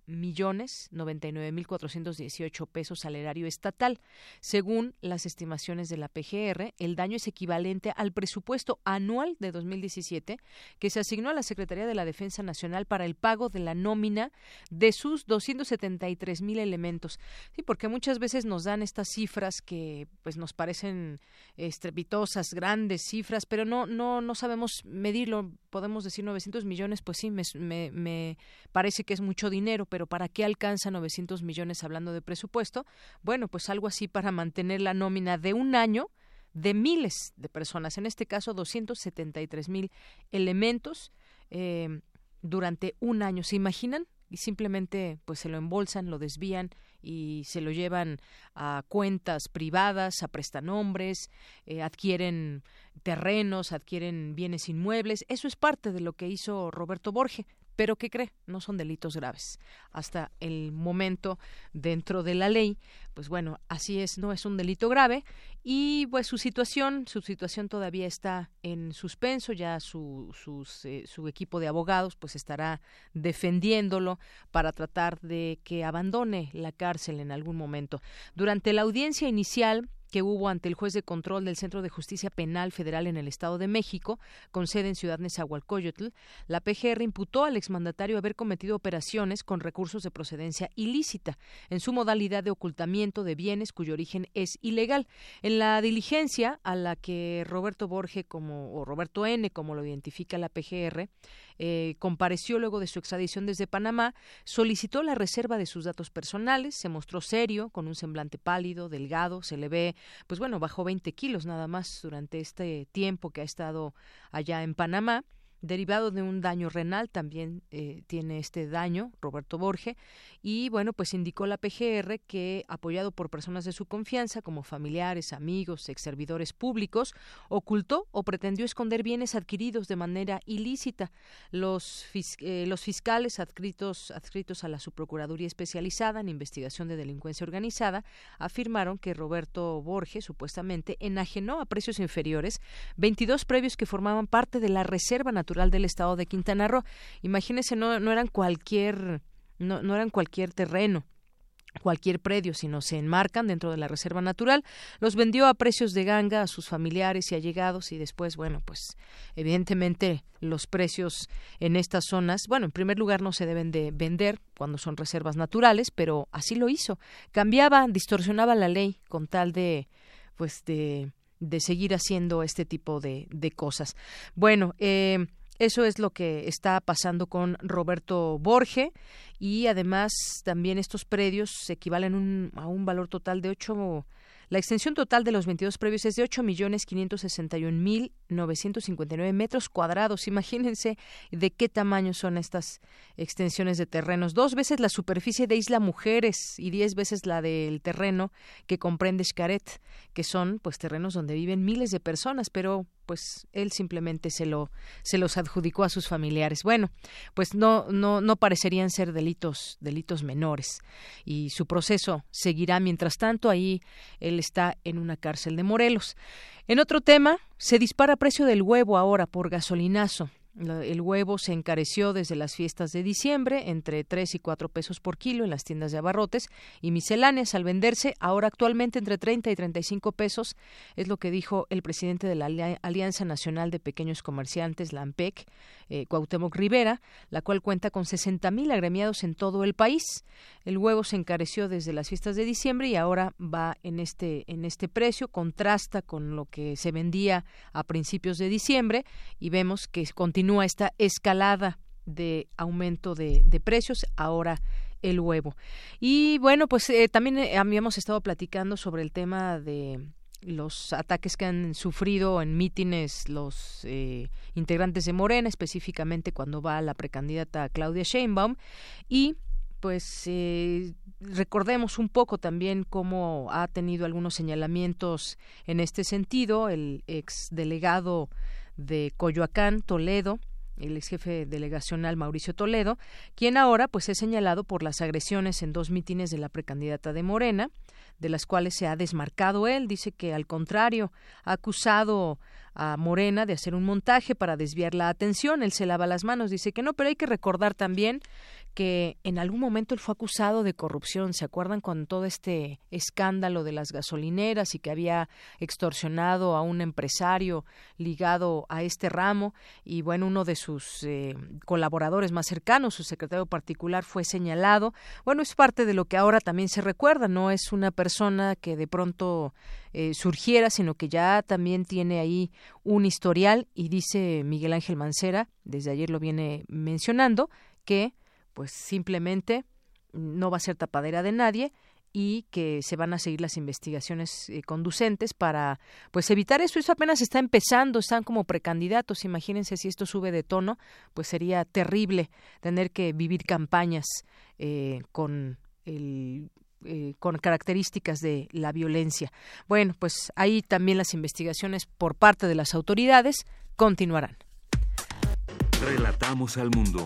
millones 99 mil 418 pesos al estatal. Según las estimaciones de la PGR, el daño es equivalente al presupuesto anual de 2017 que se asignó a la Secretaría de la Defensa Nacional para el pago de la nómina de sus 273 mil elementos. Sí, porque muchas veces nos dan estas cifras que pues nos parecen estrepitosas, grandes cifras, pero no no no sabemos medirlo. Podemos decir 900 millones, pues sí, me, me, me parece que es mucho dinero, pero ¿para qué alcanza 900 millones hablando de presupuesto? Bueno, pues algo así para mantener la nómina de un año de miles de personas, en este caso 273 mil elementos eh, durante un año. ¿Se imaginan? Y simplemente pues se lo embolsan, lo desvían y se lo llevan a cuentas privadas, a prestanombres, eh, adquieren terrenos, adquieren bienes inmuebles. Eso es parte de lo que hizo Roberto Borge. Pero ¿qué cree? No son delitos graves. Hasta el momento dentro de la ley, pues bueno, así es, no es un delito grave y pues su situación, su situación todavía está en suspenso, ya su, eh, su equipo de abogados pues estará defendiéndolo para tratar de que abandone la cárcel en algún momento. Durante la audiencia inicial, que hubo ante el juez de control del Centro de Justicia Penal Federal en el Estado de México, con sede en Ciudad Nezahualcóyotl, la PGR imputó al exmandatario haber cometido operaciones con recursos de procedencia ilícita, en su modalidad de ocultamiento de bienes cuyo origen es ilegal. En la diligencia a la que Roberto Borge como o Roberto N, como lo identifica la PGR, eh, compareció luego de su extradición desde Panamá, solicitó la reserva de sus datos personales, se mostró serio, con un semblante pálido, delgado, se le ve, pues bueno, bajó 20 kilos nada más durante este tiempo que ha estado allá en Panamá derivado de un daño renal, también eh, tiene este daño Roberto Borge, y bueno, pues indicó la PGR que, apoyado por personas de su confianza, como familiares, amigos, ex servidores públicos, ocultó o pretendió esconder bienes adquiridos de manera ilícita. Los, eh, los fiscales adscritos, adscritos a la Subprocuraduría Especializada en Investigación de Delincuencia Organizada afirmaron que Roberto Borge supuestamente enajenó a precios inferiores 22 previos que formaban parte de la Reserva Natural del estado de Quintana Roo. Imagínense, no, eran cualquier, no, no eran cualquier terreno cualquier predio, sino se enmarcan dentro de la reserva natural, los vendió a precios de ganga a sus familiares y allegados y después, bueno, pues evidentemente los precios en estas zonas, bueno, en primer lugar no se deben de vender cuando son reservas naturales, pero así lo hizo. Cambiaba, distorsionaba la ley con tal de pues de, de seguir haciendo este tipo de, de cosas. Bueno, eh, eso es lo que está pasando con Roberto Borge y además también estos predios equivalen a un valor total de 8 la extensión total de los 22 previos es de 8.561.959 metros cuadrados. Imagínense de qué tamaño son estas extensiones de terrenos. Dos veces la superficie de Isla Mujeres y diez veces la del terreno que comprende Xcaret, que son pues terrenos donde viven miles de personas, pero pues él simplemente se lo se los adjudicó a sus familiares. Bueno, pues no no no parecerían ser delitos delitos menores y su proceso seguirá mientras tanto ahí él está en una cárcel de Morelos. En otro tema, se dispara precio del huevo ahora por gasolinazo. El huevo se encareció desde las fiestas de diciembre entre 3 y 4 pesos por kilo en las tiendas de abarrotes y misceláneas al venderse ahora actualmente entre 30 y 35 pesos, es lo que dijo el presidente de la Alianza Nacional de Pequeños Comerciantes, la AMPEC, eh, Cuauhtémoc Rivera, la cual cuenta con 60.000 agremiados en todo el país. El huevo se encareció desde las fiestas de diciembre y ahora va en este, en este precio, contrasta con lo que se vendía a principios de diciembre y vemos que continúa esta escalada de aumento de, precios, ahora el huevo. Y bueno, pues eh, también eh, habíamos estado platicando sobre el tema de los ataques que han sufrido en mítines los eh, integrantes de Morena, específicamente cuando va la precandidata Claudia Sheinbaum y pues recordemos un poco también cómo ha tenido algunos señalamientos en este sentido el ex delegado de Coyoacán, Toledo, el ex jefe delegacional Mauricio Toledo, quien ahora pues es señalado por las agresiones en dos mítines de la precandidata de Morena, de las cuales se ha desmarcado él. Dice que al contrario ha acusado a Morena de hacer un montaje para desviar la atención. Él se lava las manos, dice que no, pero hay que recordar también que en algún momento él fue acusado de corrupción. ¿Se acuerdan con todo este escándalo de las gasolineras y que había extorsionado a un empresario ligado a este ramo? Y bueno, uno de sus eh, colaboradores más cercanos, su secretario particular, fue señalado. Bueno, es parte de lo que ahora también se recuerda. No es una persona que de pronto eh, surgiera, sino que ya también tiene ahí un historial y dice Miguel Ángel Mancera, desde ayer lo viene mencionando, que pues simplemente no va a ser tapadera de nadie y que se van a seguir las investigaciones eh, conducentes para pues evitar eso eso apenas está empezando están como precandidatos imagínense si esto sube de tono pues sería terrible tener que vivir campañas eh, con el eh, con características de la violencia. Bueno, pues ahí también las investigaciones por parte de las autoridades continuarán. Relatamos al mundo.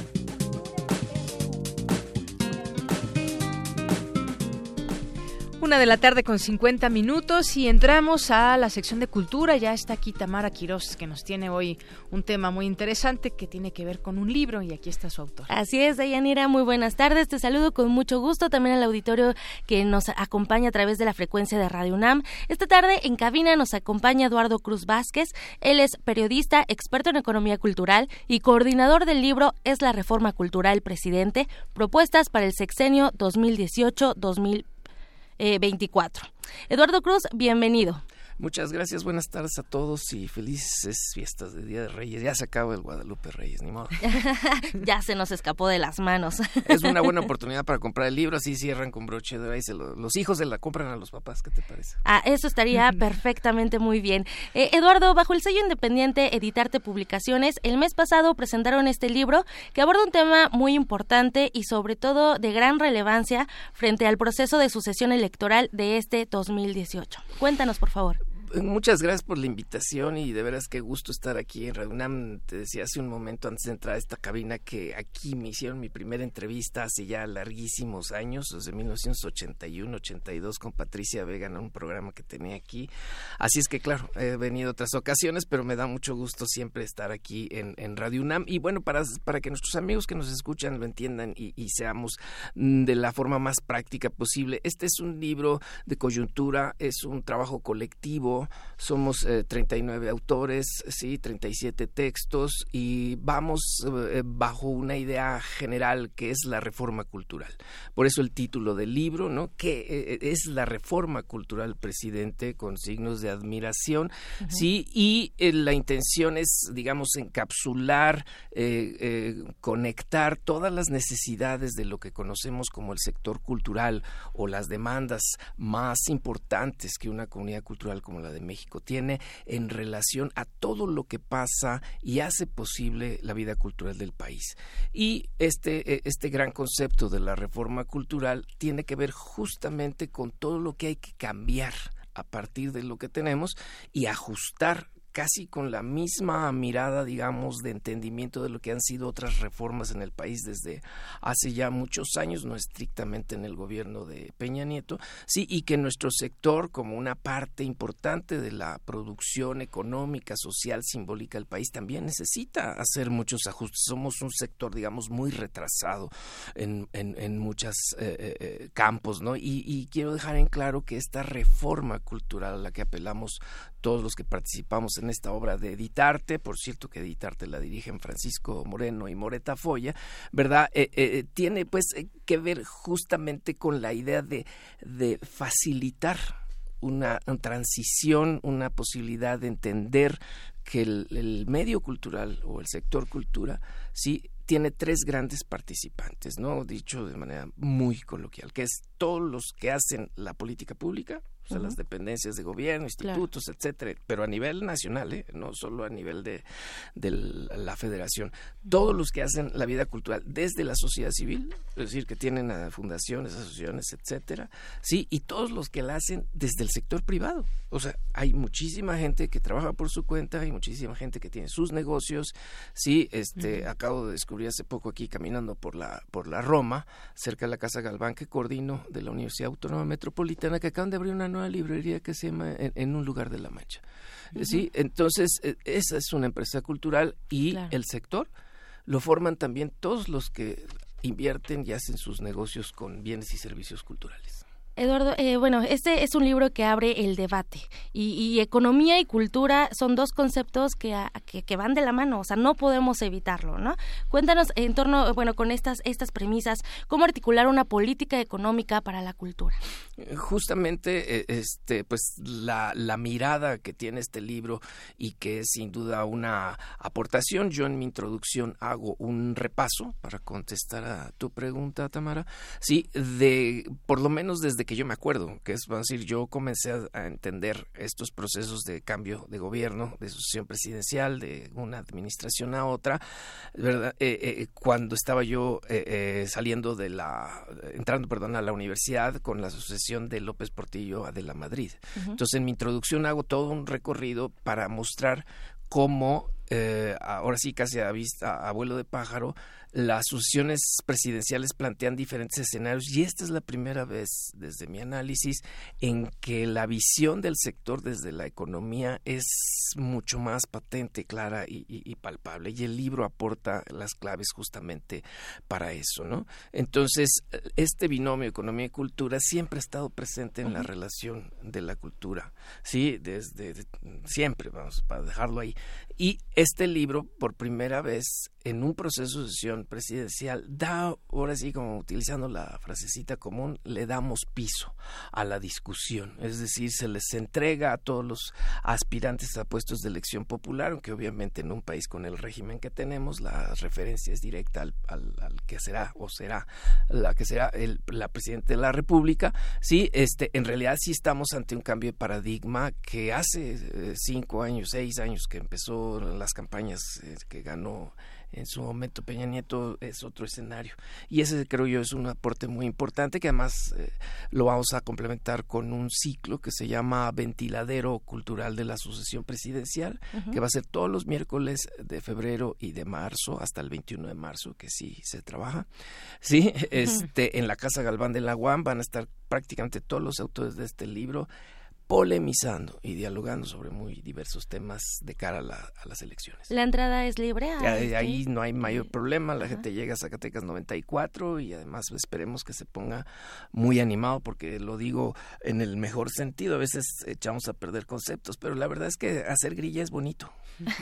Una de la tarde con 50 minutos y entramos a la sección de cultura. Ya está aquí Tamara Quiroz, que nos tiene hoy un tema muy interesante que tiene que ver con un libro y aquí está su autor. Así es, Dayanira, muy buenas tardes. Te saludo con mucho gusto también al auditorio que nos acompaña a través de la frecuencia de Radio UNAM. Esta tarde en cabina nos acompaña Eduardo Cruz Vázquez. Él es periodista, experto en economía cultural y coordinador del libro Es la Reforma Cultural Presidente, propuestas para el sexenio 2018-2020. 24. Eduardo Cruz, bienvenido. Muchas gracias, buenas tardes a todos y felices fiestas de Día de Reyes. Ya se acaba el Guadalupe Reyes, ni modo. ya se nos escapó de las manos. es una buena oportunidad para comprar el libro, así cierran con broche de oro y se los hijos se la compran a los papás, ¿qué te parece? Ah, eso estaría perfectamente muy bien. Eh, Eduardo, bajo el sello independiente Editarte Publicaciones, el mes pasado presentaron este libro que aborda un tema muy importante y sobre todo de gran relevancia frente al proceso de sucesión electoral de este 2018. Cuéntanos, por favor muchas gracias por la invitación y de veras qué gusto estar aquí en Radio Te decía hace un momento antes de entrar a esta cabina que aquí me hicieron mi primera entrevista hace ya larguísimos años, desde 1981-82 con Patricia Vega en un programa que tenía aquí. Así es que claro, he venido otras ocasiones, pero me da mucho gusto siempre estar aquí en, en Radio UNAM. Y bueno, para, para que nuestros amigos que nos escuchan lo entiendan y, y seamos mm, de la forma más práctica posible, este es un libro de coyuntura, es un trabajo colectivo, somos 39 eh, autores, sí, 37 textos y vamos eh, bajo una idea general que es la reforma cultural. Por eso el título del libro, ¿no? Que eh, es la reforma cultural, presidente, con signos de admiración, sí, y la intención es, digamos, encapsular, conectar todas las necesidades de lo que conocemos como el sector cultural o las demandas más importantes que una comunidad cultural como la de México tiene en relación a todo lo que pasa y hace posible la vida cultural del país. Y este, eh, este gran concepto de la reforma cultural tiene que ver justamente con todo lo que hay que cambiar a partir de lo que tenemos y ajustar casi con la misma mirada, digamos, de entendimiento de lo que han sido otras reformas en el país desde hace ya muchos años, no estrictamente en el gobierno de Peña Nieto, sí, y que nuestro sector, como una parte importante de la producción económica, social, simbólica del país, también necesita hacer muchos ajustes. Somos un sector, digamos, muy retrasado en, en, muchos eh, eh, eh, campos, ¿no? Y, y quiero dejar en claro que esta reforma cultural a la que apelamos todos los que participamos en esta obra de Editarte, por cierto que Editarte la dirigen Francisco Moreno y Moreta Foya, ¿verdad? Eh, eh, tiene pues eh, que ver justamente con la idea de, de facilitar una, transición, una posibilidad de entender que el, el, medio cultural o el sector cultura sí tiene tres grandes participantes, ¿no? Dicho de manera muy coloquial, que es todos los que hacen la política pública, o sea, las dependencias de gobierno, institutos, etcétera, pero a nivel nacional, ¿eh? no solo a nivel de, de, la federación. Todos los que hacen la vida cultural desde la sociedad civil, es decir, que tienen fundaciones, asociaciones, etcétera, sí, y todos los que la hacen desde el sector privado. O sea, hay muchísima gente que trabaja por su cuenta, hay muchísima gente que tiene sus negocios, sí, este, acabo de descubrir hace poco aquí caminando por la, por la Roma, cerca de la Casa Galván que coordino de la Universidad Autónoma Metropolitana, que acaban de abrir una nueva librería que se llama En, un lugar de la Mancha. Sí, entonces e, esa es una empresa cultural y el sector lo forman también todos los que invierten y hacen sus negocios con bienes y servicios culturales. Eduardo, eh, bueno, este es un libro que abre el debate y, economía y cultura son dos conceptos que, que, van de la mano, o sea, no podemos evitarlo, ¿no? Cuéntanos en torno, bueno, con estas, estas premisas, cómo articular una política económica para la cultura. Justamente, eh, este, pues la, la mirada que tiene este libro y que es sin duda una aportación, yo en mi introducción hago un repaso para contestar a tu pregunta, Tamara, sí, de por lo menos desde que yo me acuerdo, que es decir, yo comencé a, entender estos procesos de cambio de gobierno, de sucesión presidencial, de una administración a otra, ¿verdad? Eh, eh, cuando estaba yo eh, saliendo de la, entrando, perdón, a la universidad con la sucesión de López Portillo a de la Madrid. Entonces, en mi introducción hago todo un recorrido para mostrar cómo, ahora sí casi a vista, abuelo de pájaro, las sucesiones presidenciales plantean diferentes escenarios y esta es la primera vez desde mi análisis en que la visión del sector desde la economía es mucho más patente, clara y, palpable y el libro aporta las claves justamente para eso, ¿no? Entonces, este binomio economía y cultura siempre ha estado presente en la relación de la cultura, ¿sí? Desde siempre, vamos, para dejarlo ahí. Y este libro, por primera vez, en un proceso de presidencial, da, ahora sí, como utilizando la frasecita común, le damos piso a la discusión. Es decir, se les entrega a todos los aspirantes a puestos de elección popular, aunque obviamente en un país con el régimen que tenemos, la referencia es directa al, que será o será la que será el, la presidenta de la República. Sí, este, en realidad sí estamos ante un cambio de paradigma que hace eh, cinco años, seis años que empezó las campañas eh, que ganó en su momento Peña Nieto es otro escenario. Y ese creo yo es un aporte muy importante que además eh, lo vamos a complementar con un ciclo que se llama Ventiladero Cultural de la Sucesión Presidencial, que va a ser todos los miércoles de febrero y de marzo hasta el 21 de marzo, que sí se trabaja. Sí, este, en la Casa Galván de la UAM van a estar prácticamente todos los autores de este libro polemizando y dialogando sobre muy diversos temas de cara a, las elecciones. ¿La entrada es libre? Ahí, ahí no hay mayor problema, la gente llega a Zacatecas 94 y además esperemos que se ponga muy animado porque lo digo en el mejor sentido, a veces echamos a perder conceptos, pero la verdad es que hacer grilla es bonito.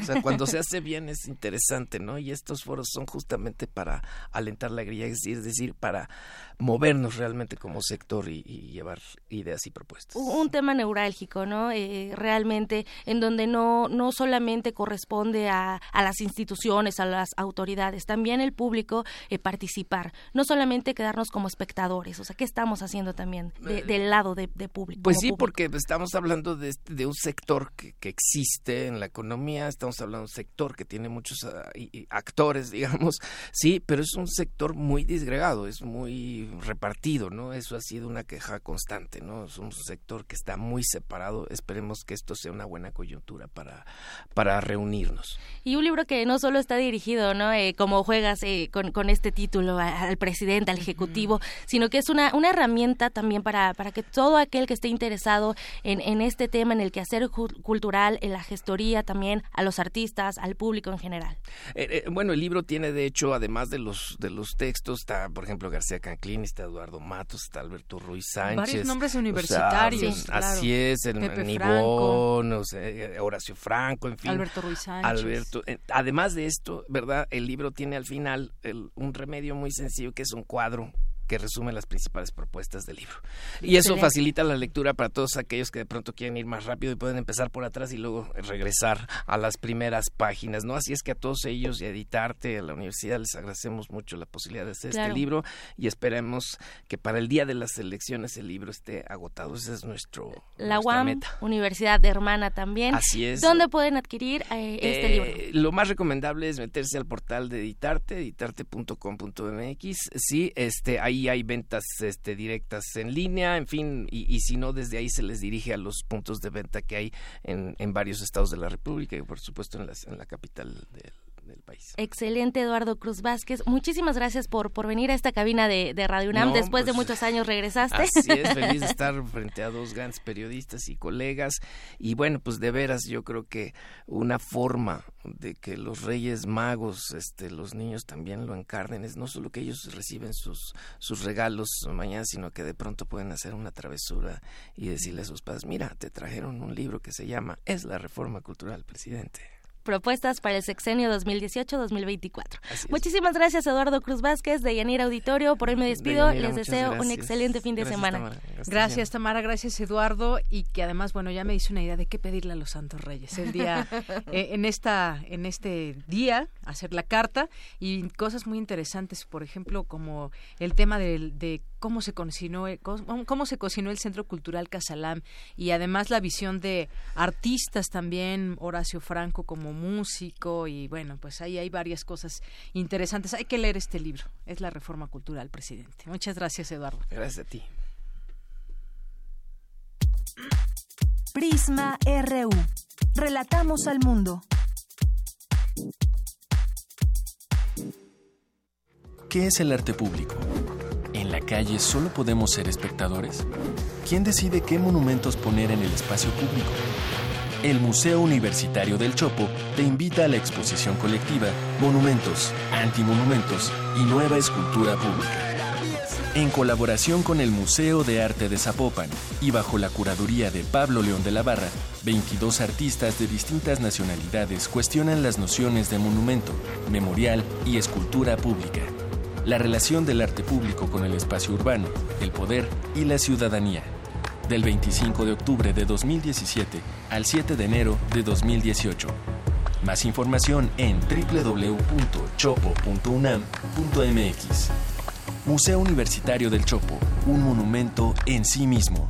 O sea, cuando se hace bien es interesante, ¿no? Y estos foros son justamente para alentar la grilla, es decir, para movernos realmente como sector y, llevar ideas y propuestas. Un tema neurálgico, ¿no? Eh, realmente, en donde no, no solamente corresponde a, a, las instituciones, a las autoridades, también el público eh, participar, no solamente quedarnos como espectadores, o sea, ¿qué estamos haciendo también eh, del lado de, público? Pues sí, porque estamos hablando de, de un sector que, que, existe en la economía, estamos hablando de un sector que tiene muchos ah, actores, digamos, sí, pero es un sector muy disgregado, es muy repartido, ¿no? Eso ha sido una queja constante, ¿no? Es un sector que está muy separado. Esperemos que esto sea una buena coyuntura para, para reunirnos. Y un libro que no solo está dirigido, ¿no? Eh, como juegas eh, con, con, este título al presidente, al ejecutivo, sino que es una, una herramienta también para, para que todo aquel que esté interesado en, en este tema, en el quehacer cultural, en la gestoría también, a los artistas, al público en general. Eh, bueno, el libro tiene de hecho, además de los de los textos, está, por ejemplo, García Canclín, está Eduardo Matos, está Alberto Ruiz Sánchez. Varios nombres universitarios. Así es, el Nibón, Horacio Franco, en fin. Alberto Ruiz Sánchez. Alberto, además de esto, ¿verdad? El libro tiene al final un remedio muy sencillo que es un cuadro que resume las principales propuestas del libro. Y eso facilita la lectura para todos aquellos que de pronto quieren ir más rápido y pueden empezar por atrás y luego regresar a las primeras páginas, ¿no? Así es que a todos ellos y a Editarte, a la universidad, les agradecemos mucho la posibilidad de hacer este libro y esperemos que para el día de las elecciones el libro esté agotado. Ese es nuestro La UAM, Universidad Hermana también. Así es. ¿Dónde pueden adquirir eh, este libro? Eh, lo más recomendable es meterse al portal de Editarte, editarte.com.mx. Sí, este, ahí hay ventas este, directas en línea, en fin, y, si no, desde ahí se les dirige a los puntos de venta que hay en, en varios estados de la República y por supuesto en, en la capital del del país. Excelente, Eduardo Cruz Vázquez. Muchísimas gracias por, por venir a esta cabina de, Radio UNAM. Después de pues, muchos años regresaste. Así es, feliz de estar frente a dos grandes periodistas y colegas. Y bueno, pues de veras, yo creo que una forma de que los reyes magos, este, los niños también lo encarnen, es no solo que ellos reciben sus, sus regalos mañana, sino que de pronto pueden hacer una travesura y decirle a sus padres, mira, te trajeron un libro que se llama Es la Reforma Cultural, presidente propuestas para el sexenio 2018-2024. Muchísimas gracias, Eduardo Cruz Vázquez, de Yanira Auditorio. Por hoy me despido. Les deseo un excelente fin de semana. Gracias, Tamara. Gracias, Eduardo. Y que además, bueno, ya me hice una idea de qué pedirle a los Santos Reyes el día, eh, en, esta, en este día, hacer la carta y cosas muy interesantes, por ejemplo, como el tema de, de cómo se cocinó eh, cómo, se cocinó el Centro Cultural Casalam y además la visión de artistas también Horacio Franco como músico y bueno pues ahí hay varias cosas interesantes. Hay que leer este libro es la Reforma Cultural presidente. Muchas gracias Eduardo. Gracias a ti. Prisma RU relatamos al mundo. ¿Qué es el arte público? ¿En la calle solo podemos ser espectadores? ¿Quién decide qué monumentos poner en el espacio público? El Museo Universitario del Chopo te invita a la exposición colectiva Monumentos, Antimonumentos y Nueva Escultura Pública. En colaboración con el Museo de Arte de Zapopan y bajo la curaduría de Pablo León de la Barra, 22 artistas de distintas nacionalidades cuestionan las nociones de monumento, memorial y escultura pública la relación del arte público con el espacio urbano, el poder y la ciudadanía. Del 25 de octubre de 2017 al 7 de enero de 2018. Más información en www.chopo.unam.mx. Museo Universitario del Chopo, un monumento en sí mismo.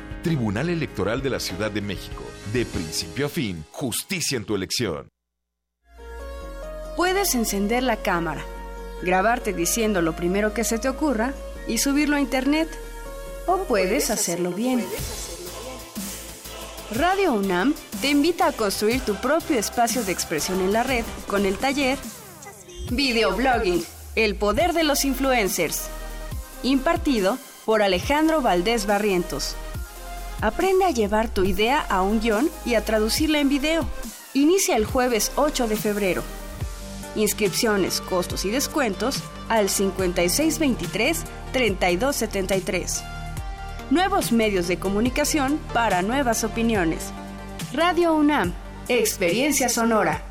Tribunal Electoral de la Ciudad de México de principio a fin, justicia en tu elección. Puedes encender la cámara, grabarte diciendo lo primero que se te ocurra y subirlo a internet. O puedes hacerlo bien. Radio UNAM te invita a construir tu propio espacio de expresión en la red con el taller Videoblogging, el poder de los influencers, impartido por Alejandro Valdés Barrientos Aprende a llevar tu idea a un guion y a traducirla en video. Inicia el jueves 8 de febrero. Inscripciones, costos y descuentos al 5623-3273. Nuevos medios de comunicación para nuevas opiniones. Radio UNAM, Experiencia Sonora.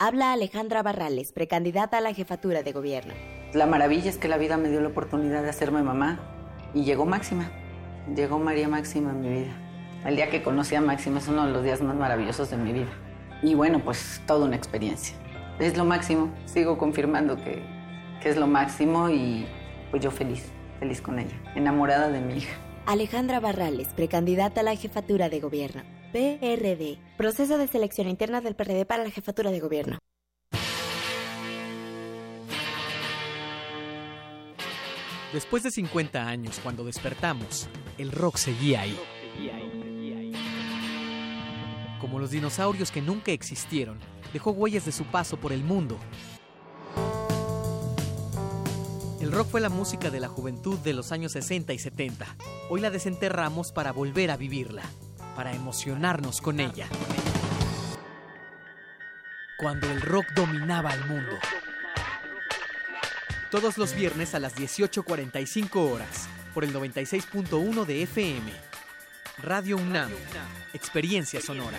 Habla Alejandra Barrales, precandidata a la jefatura de gobierno. La maravilla es que la vida me dio la oportunidad de hacerme mamá y llegó Máxima. Llegó María Máxima en mi vida. El día que conocí a Máxima es uno de los días más maravillosos de mi vida. Y bueno, pues toda una experiencia. Es lo máximo. Sigo confirmando que, que es lo máximo y pues yo feliz, feliz con ella, enamorada de mi hija. Alejandra Barrales, precandidata a la jefatura de gobierno. PRD. Proceso de selección interna del PRD para la jefatura de gobierno. Después de 50 años, cuando despertamos, el rock seguía ahí. Como los dinosaurios que nunca existieron, dejó huellas de su paso por el mundo. El rock fue la música de la juventud de los años 60 y 70. Hoy la desenterramos para volver a vivirla para emocionarnos con ella. Cuando el rock dominaba el mundo. Todos los viernes a las 18.45 horas, por el 96.1 de FM. Radio UNAM, Experiencia Sonora.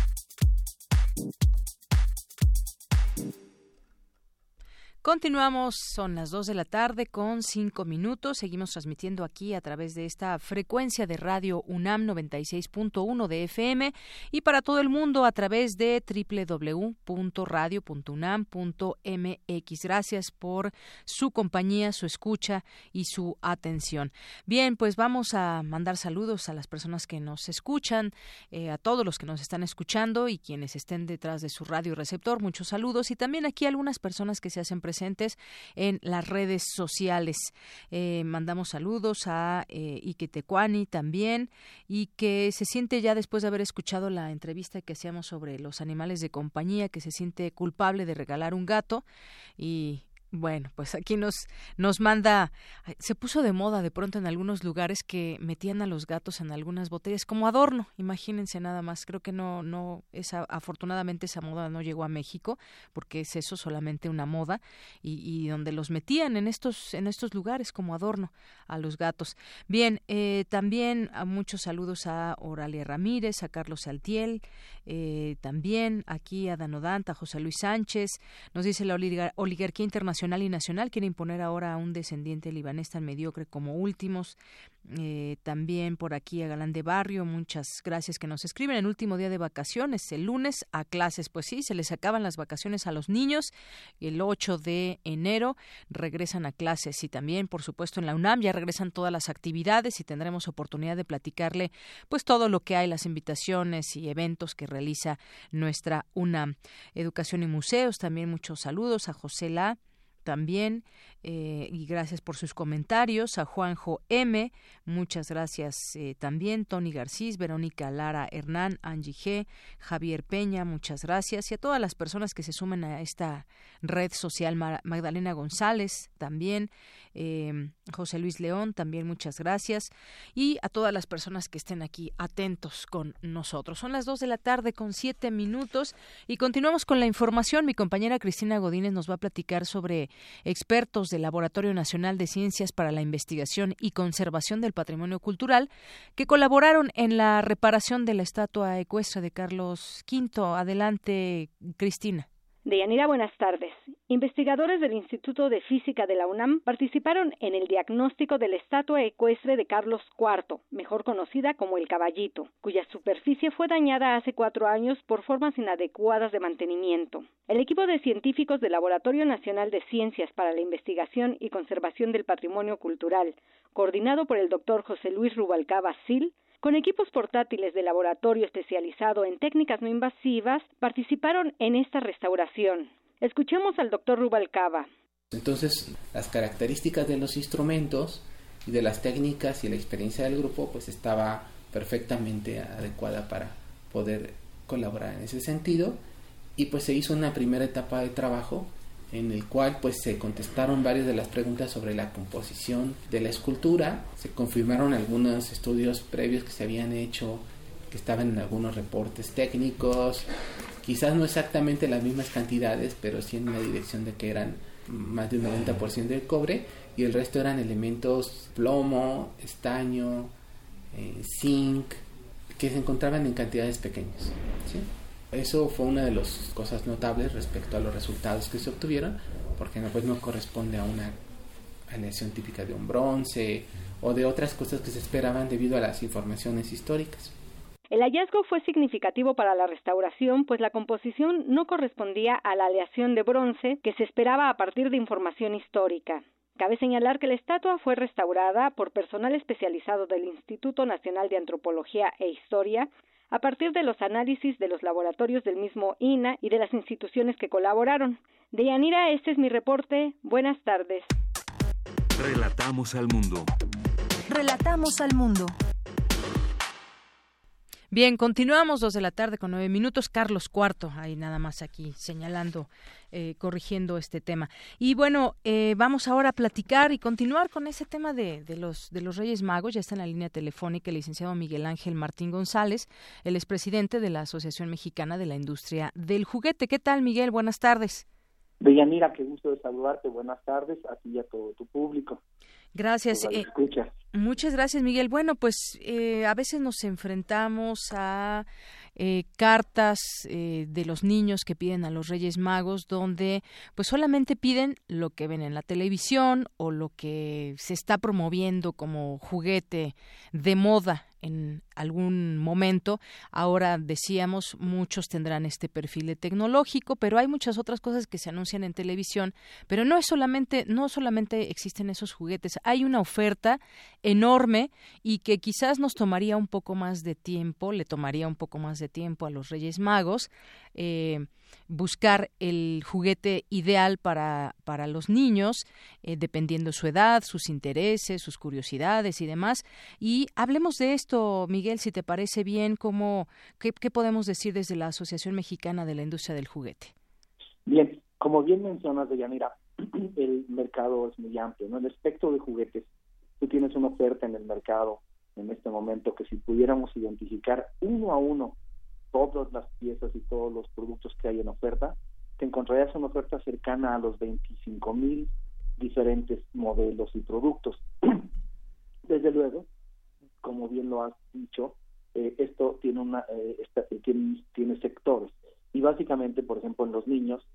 Continuamos, son las 2 de la tarde con 5 minutos. Seguimos transmitiendo aquí a través de esta frecuencia de radio UNAM 96.1 de FM y para todo el mundo a través de www.radio.unam.mx. Gracias por su compañía, su escucha y su atención. Bien, pues vamos a mandar saludos a las personas que nos escuchan, eh, a todos los que nos están escuchando y quienes estén detrás de su radio receptor. Muchos saludos y también aquí algunas personas que se hacen presentes presentes en las redes sociales. Eh, mandamos saludos a eh, Iquetecuani también y que se siente ya después de haber escuchado la entrevista que hacíamos sobre los animales de compañía, que se siente culpable de regalar un gato y bueno, pues aquí nos nos manda se puso de moda de pronto en algunos lugares que metían a los gatos en algunas botellas como adorno, imagínense nada más. Creo que no no esa afortunadamente esa moda no llegó a México porque es eso solamente una moda y, y donde los metían en estos en estos lugares como adorno a los gatos. Bien, eh, también a muchos saludos a Oralia Ramírez, a Carlos Saltiel, eh, también aquí a Danodanta, a José Luis Sánchez. Nos dice la oligarquía internacional y nacional quiere imponer ahora a un descendiente libanés tan mediocre como últimos. Eh, también por aquí a Galán de Barrio, muchas gracias que nos escriben. El último día de vacaciones, el lunes a clases. Pues sí, se les acaban las vacaciones a los niños. El 8 de enero regresan a clases y también, por supuesto, en la UNAM ya regresan todas las actividades y tendremos oportunidad de platicarle pues todo lo que hay, las invitaciones y eventos que realiza nuestra UNAM. Educación y museos, también muchos saludos a José La también eh, y gracias por sus comentarios a Juanjo M muchas gracias eh, también Tony Garcís Verónica Lara Hernán Angie G Javier Peña muchas gracias y a todas las personas que se sumen a esta red social Magdalena González también eh, José Luis León, también muchas gracias, y a todas las personas que estén aquí atentos con nosotros. Son las dos de la tarde con siete minutos y continuamos con la información. Mi compañera Cristina Godínez nos va a platicar sobre expertos del Laboratorio Nacional de Ciencias para la Investigación y Conservación del Patrimonio Cultural que colaboraron en la reparación de la estatua ecuestre de Carlos V. Adelante, Cristina. Deyanira, buenas tardes. Investigadores del Instituto de Física de la UNAM participaron en el diagnóstico de la estatua ecuestre de Carlos IV, mejor conocida como el caballito, cuya superficie fue dañada hace cuatro años por formas inadecuadas de mantenimiento. El equipo de científicos del Laboratorio Nacional de Ciencias para la Investigación y Conservación del Patrimonio Cultural, coordinado por el doctor José Luis Rubalcaba Sil, con equipos portátiles de laboratorio especializado en técnicas no invasivas, participaron en esta restauración. Escuchemos al doctor Rubalcaba. Entonces, las características de los instrumentos y de las técnicas y la experiencia del grupo, pues estaba perfectamente adecuada para poder colaborar en ese sentido. Y pues se hizo una primera etapa de trabajo en el cual pues se contestaron varias de las preguntas sobre la composición de la escultura, se confirmaron algunos estudios previos que se habían hecho, que estaban en algunos reportes técnicos, quizás no exactamente las mismas cantidades, pero sí en la dirección de que eran más de un 90% de cobre y el resto eran elementos plomo, estaño, eh, zinc, que se encontraban en cantidades pequeñas. ¿sí? Eso fue una de las cosas notables respecto a los resultados que se obtuvieron, porque no, pues no corresponde a una aleación típica de un bronce o de otras cosas que se esperaban debido a las informaciones históricas. El hallazgo fue significativo para la restauración, pues la composición no correspondía a la aleación de bronce que se esperaba a partir de información histórica. Cabe señalar que la estatua fue restaurada por personal especializado del Instituto Nacional de Antropología e Historia, a partir de los análisis de los laboratorios del mismo INA y de las instituciones que colaboraron. Deyanira, este es mi reporte. Buenas tardes. Relatamos al mundo. Relatamos al mundo. Bien, continuamos dos de la tarde con nueve minutos. Carlos Cuarto, ahí nada más aquí señalando, eh, corrigiendo este tema. Y bueno, eh, vamos ahora a platicar y continuar con ese tema de, de, los, de los Reyes Magos. Ya está en la línea telefónica el licenciado Miguel Ángel Martín González, el expresidente de la Asociación Mexicana de la Industria del Juguete. ¿Qué tal, Miguel? Buenas tardes. Deyanira, qué gusto de saludarte. Buenas tardes a ti y a todo tu público. Gracias. Eh, muchas gracias, Miguel. Bueno, pues eh, a veces nos enfrentamos a eh, cartas eh, de los niños que piden a los Reyes Magos, donde pues solamente piden lo que ven en la televisión o lo que se está promoviendo como juguete de moda en algún momento. Ahora decíamos, muchos tendrán este perfil tecnológico, pero hay muchas otras cosas que se anuncian en televisión, pero no es solamente, no solamente existen esos juguetes, hay una oferta enorme y que quizás nos tomaría un poco más de tiempo, le tomaría un poco más de tiempo a los Reyes Magos. Eh, buscar el juguete ideal para, para los niños, eh, dependiendo su edad, sus intereses, sus curiosidades y demás. Y hablemos de esto, Miguel, si te parece bien, cómo, qué, qué podemos decir desde la Asociación Mexicana de la Industria del Juguete. Bien, como bien mencionas, Deyanira, el mercado es muy amplio, ¿no? El espectro de juguetes, tú tienes una oferta en el mercado en este momento que si pudiéramos identificar uno a uno todas las piezas y todos los productos que hay en oferta, te encontrarías una oferta cercana a los 25 mil diferentes modelos y productos. Desde luego, como bien lo has dicho, eh, esto tiene, una, eh, tiene, tiene, sectores. Y básicamente, por ejemplo, en los niños,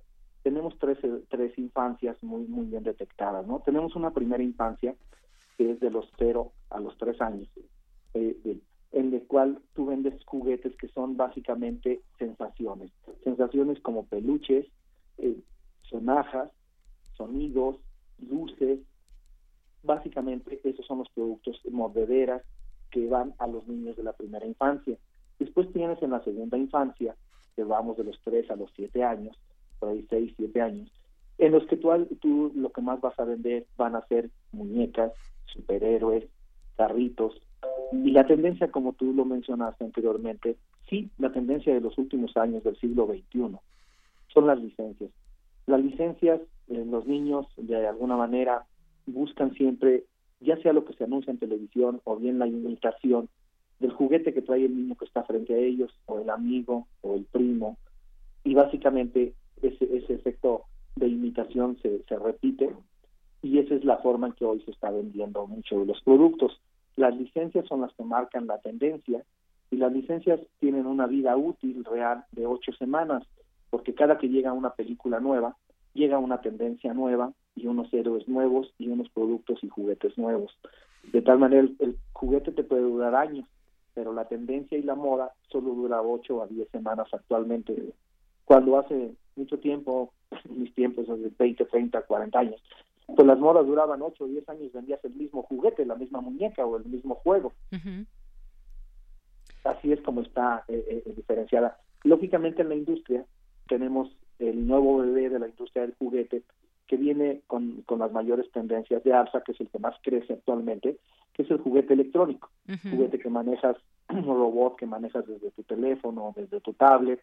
tenemos tres, tres infancias muy, muy bien detectadas. ¿no? Tenemos una primera infancia que es de los 0 a los 3 años. Eh, en el cual tú vendes juguetes que son básicamente sensaciones, sensaciones como peluches, eh, sonajas, sonidos, luces, básicamente esos son los productos mordederas que van a los niños de la primera infancia. Después tienes en la segunda infancia, que vamos de los 3 a los 7 años, por ahí 6, 7 años, en los que tú, tú lo que más vas a vender van a ser muñecas, superhéroes, carritos, y la tendencia, como tú lo mencionaste anteriormente, sí, la tendencia de los últimos años del siglo XXI son las licencias. Las licencias, eh, los niños de alguna manera buscan siempre, ya sea lo que se anuncia en televisión o bien la imitación del juguete que trae el niño que está frente a ellos, o el amigo, o el primo, y básicamente ese, ese efecto de imitación se, se repite y esa es la forma en que hoy se está vendiendo mucho de los productos. Las licencias son las que marcan la tendencia y las licencias tienen una vida útil real de ocho semanas, porque cada que llega una película nueva, llega una tendencia nueva y unos héroes nuevos y unos productos y juguetes nuevos. De tal manera, el, juguete te puede durar años, pero la tendencia y la moda solo dura ocho a diez semanas actualmente. Cuando hace mucho tiempo, mis tiempos, de 20, 30, 40 años, pues las modas duraban 8 o 10 años, vendías el mismo juguete, la misma muñeca o el mismo juego. Así es como está eh, eh, diferenciada. Lógicamente en la industria tenemos el nuevo bebé de la industria del juguete que viene con, con las mayores tendencias de alza, que es el que más crece actualmente, que es el juguete electrónico. Juguete que manejas, un robot que manejas desde tu teléfono, desde tu tablet,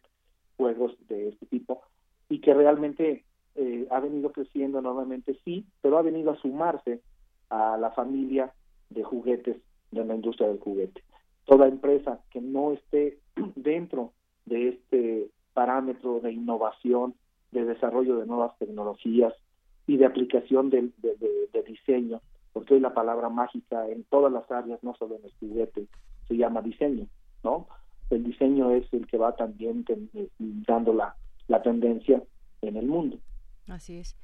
juegos de este tipo, y que realmente eh, ha venido creciendo enormemente, sí, pero ha venido a sumarse a la familia de juguetes de la industria del juguete. Toda empresa que no esté dentro de este parámetro de innovación, de desarrollo de nuevas tecnologías y de aplicación de, de, diseño, porque hoy la palabra mágica en todas las áreas, no solo en el juguete, se llama diseño, ¿no? El diseño es el que va también dando la, la tendencia en el mundo. Así es.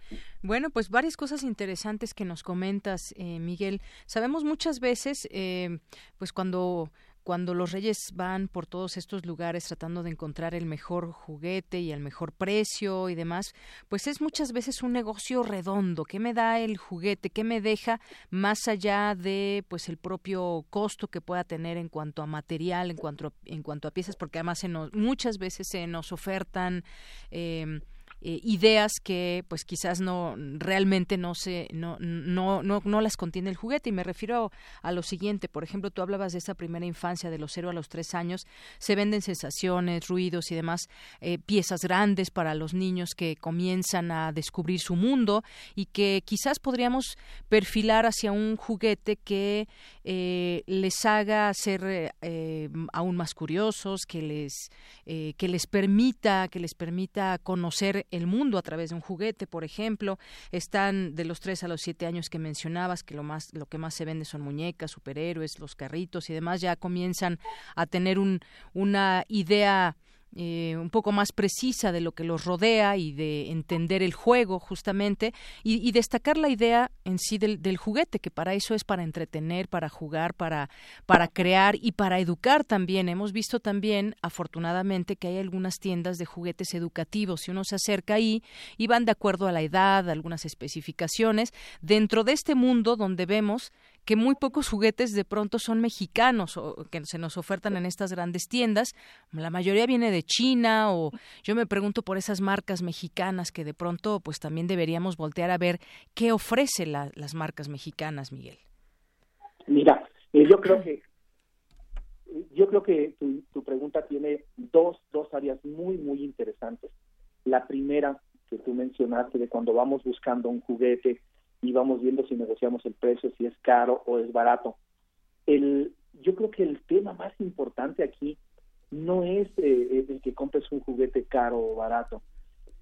Bueno, pues varias cosas interesantes que nos comentas, eh, Miguel. Sabemos muchas veces, eh, pues cuando cuando los reyes van por todos estos lugares tratando de encontrar el mejor juguete y el mejor precio y demás, pues es muchas veces un negocio redondo. ¿Qué me da el juguete? ¿Qué me deja más allá de pues el propio costo que pueda tener en cuanto a material, en cuanto a, en cuanto a piezas? Porque además se muchas veces se nos ofertan eh, eh, ideas que pues quizás no realmente no se no, no, no, no las contiene el juguete. Y me refiero a lo siguiente. Por ejemplo tú hablabas de esa primera infancia de los cero a los tres años. Se venden sensaciones ruidos y demás eh, piezas grandes para los niños que comienzan a descubrir su mundo y que quizás podríamos perfilar hacia un juguete que eh, les haga ser aún más curiosos que les que les permita que les permita conocer el mundo a través de un juguete, por ejemplo. Están de los tres a los siete años que mencionabas, que lo más, lo que más se vende son muñecas, superhéroes, los carritos y demás, ya comienzan a tener un, una idea eh, un poco más precisa de lo que los rodea y de entender el juego justamente y, destacar la idea en sí del, juguete que para eso es para entretener para jugar para para crear y para educar también. Hemos visto también afortunadamente que hay algunas tiendas de juguetes educativos. Si uno se acerca ahí y van de acuerdo a la edad algunas especificaciones dentro de este mundo donde vemos que muy pocos juguetes de pronto son mexicanos o que se nos ofertan en estas grandes tiendas. La mayoría viene de China o yo me pregunto por esas marcas mexicanas que de pronto pues también deberíamos voltear a ver qué ofrece las marcas mexicanas, Miguel. Mira, eh, yo creo que yo creo que tu, tu pregunta tiene dos, dos áreas muy, muy interesantes. La primera que tú mencionaste de cuando vamos buscando un juguete y vamos viendo si negociamos el precio, si es caro o es barato. El, yo creo que el tema más importante aquí no es eh, el que compres un juguete caro o barato.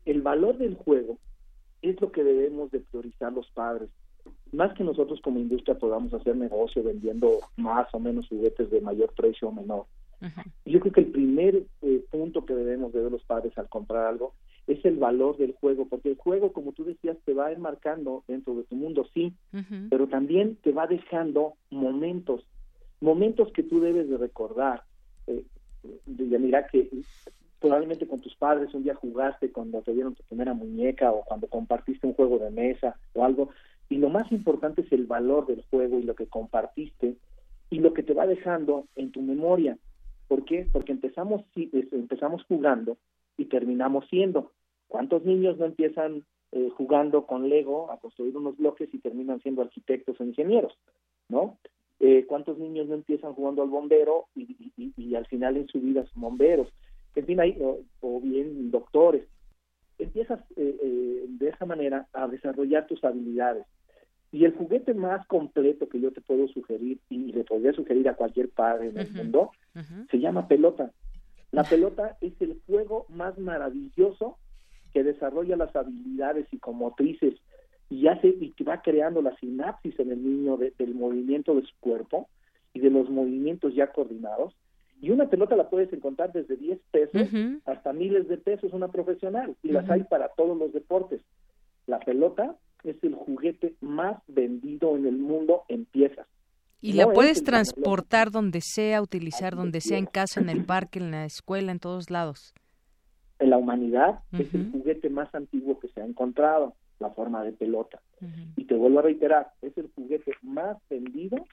El valor del juego es lo que debemos de priorizar los padres. Más que nosotros como industria podamos hacer negocio vendiendo más o menos juguetes de mayor precio o menor. Yo creo que el primer eh, punto que debemos de ver los padres al comprar algo es el valor del juego, porque el juego, como tú decías, te va enmarcando dentro de tu mundo, sí, pero también te va dejando momentos, momentos que tú debes de recordar. Eh, de, mira que probablemente con tus padres un día jugaste cuando te dieron tu primera muñeca o cuando compartiste un juego de mesa o algo, y lo más importante es el valor del juego y lo que compartiste y lo que te va dejando en tu memoria. ¿Por qué? Porque empezamos, empezamos jugando y terminamos siendo. ¿Cuántos niños no empiezan eh, jugando con Lego a construir unos bloques y terminan siendo arquitectos o ingenieros? ¿No? Eh, ¿Cuántos niños no empiezan jugando al bombero y, al final en su vida son bomberos? En fin, hay, o, bien doctores. Empiezas eh, de esa manera a desarrollar tus habilidades. Y el juguete más completo que yo te puedo sugerir, y le podría sugerir a cualquier padre en el mundo, se llama pelota. La pelota es el juego más maravilloso que desarrolla las habilidades psicomotrices y hace y que va creando la sinapsis en el niño del movimiento de su cuerpo y de los movimientos ya coordinados. Y una pelota la puedes encontrar desde 10 pesos hasta miles de pesos una profesional y las hay para todos los deportes. La pelota es el juguete más vendido en el mundo en piezas. Y la puedes transportar donde sea, utilizar donde sea, en casa, en el parque, en la escuela, en todos lados. En la humanidad es el juguete más antiguo que se ha encontrado, la forma de pelota. Y te vuelvo a reiterar, es el juguete más vendido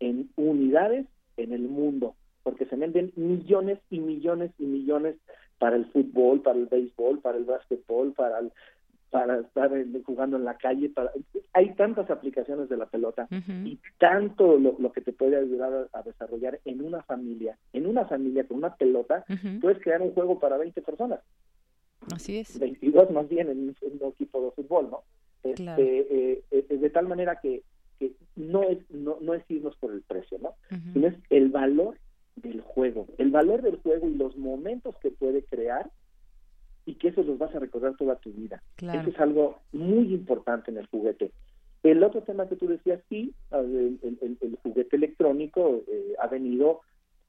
en unidades en el mundo, porque se venden millones y millones y millones para el fútbol, para el béisbol, para el básquetbol, para el, para estar jugando en la calle. Para, hay tantas aplicaciones de la pelota y tanto lo, que te puede ayudar a, desarrollar en una familia. En una familia con una pelota puedes crear un juego para 20 personas. Así es. 22 más bien en, un equipo de fútbol, ¿no? Este, eh, eh, de tal manera que, que no es no, no es irnos por el precio, ¿no? Sino es el valor del juego. El valor del juego y los momentos que puede crear y que eso los vas a recordar toda tu vida. Eso es algo muy importante en el juguete. El otro tema que tú decías, sí, el, juguete electrónico eh, ha venido,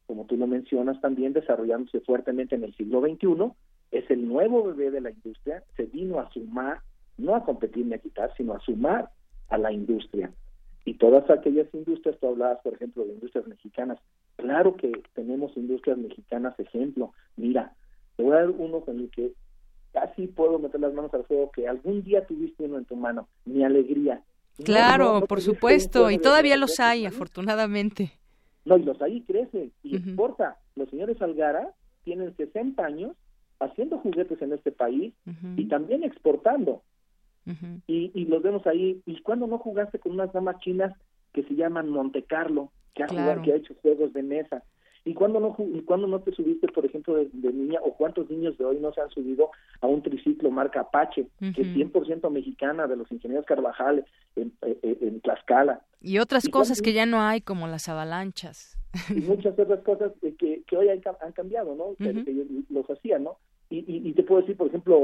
como tú lo mencionas también, desarrollándose fuertemente en el siglo XXI. Es el nuevo bebé de la industria, se vino a sumar, no a competir ni a quitar, sino a sumar a la industria. Y todas aquellas industrias, tú hablabas, por ejemplo, de industrias mexicanas. Claro que tenemos industrias mexicanas, ejemplo. Mira, te voy a dar uno con el que casi puedo meter las manos al fuego que algún día tuviste uno en tu mano, mi alegría. Claro, por supuesto, y todavía los hay, afortunadamente. No, y los hay y crecen, y exporta. Los señores Algara tienen 60 años haciendo juguetes en este país y también exportando. y, y los vemos ahí. ¿Y cuando no jugaste con unas damas chinas que se llaman Monte Carlo, que ha, jugado, que ha hecho juegos de mesa? ¿Y cuándo no, y cuando no te subiste, por ejemplo, de, niña, o cuántos niños de hoy no se han subido a un triciclo marca Apache, que es 100% mexicana, de los ingenieros Carvajal en, en, Tlaxcala? Y otras cosas que ya no hay, como las avalanchas. Y muchas otras cosas que, que hoy han, cambiado, ¿no? que, los hacían, ¿no? Y, y, te puedo decir, por ejemplo,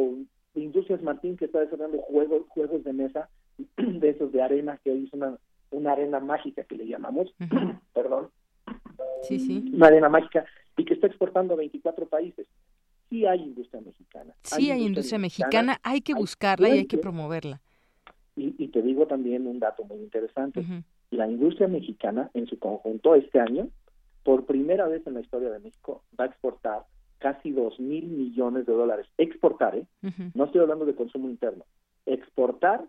Industrias Martín, que está desarrollando juegos, juegos de mesa, de esos de arena, que hoy es una, una arena mágica que le llamamos, perdón, sí, sí. una arena mágica, y que está exportando a 24 países. Sí hay industria mexicana. Sí hay, industria, mexicana, hay que buscarla y hay que promoverla. Y, te digo también un dato muy interesante. La industria mexicana en su conjunto este año, por primera vez en la historia de México, va a exportar casi dos mil millones de dólares. Exportar, ¿eh? No estoy hablando de consumo interno. Exportar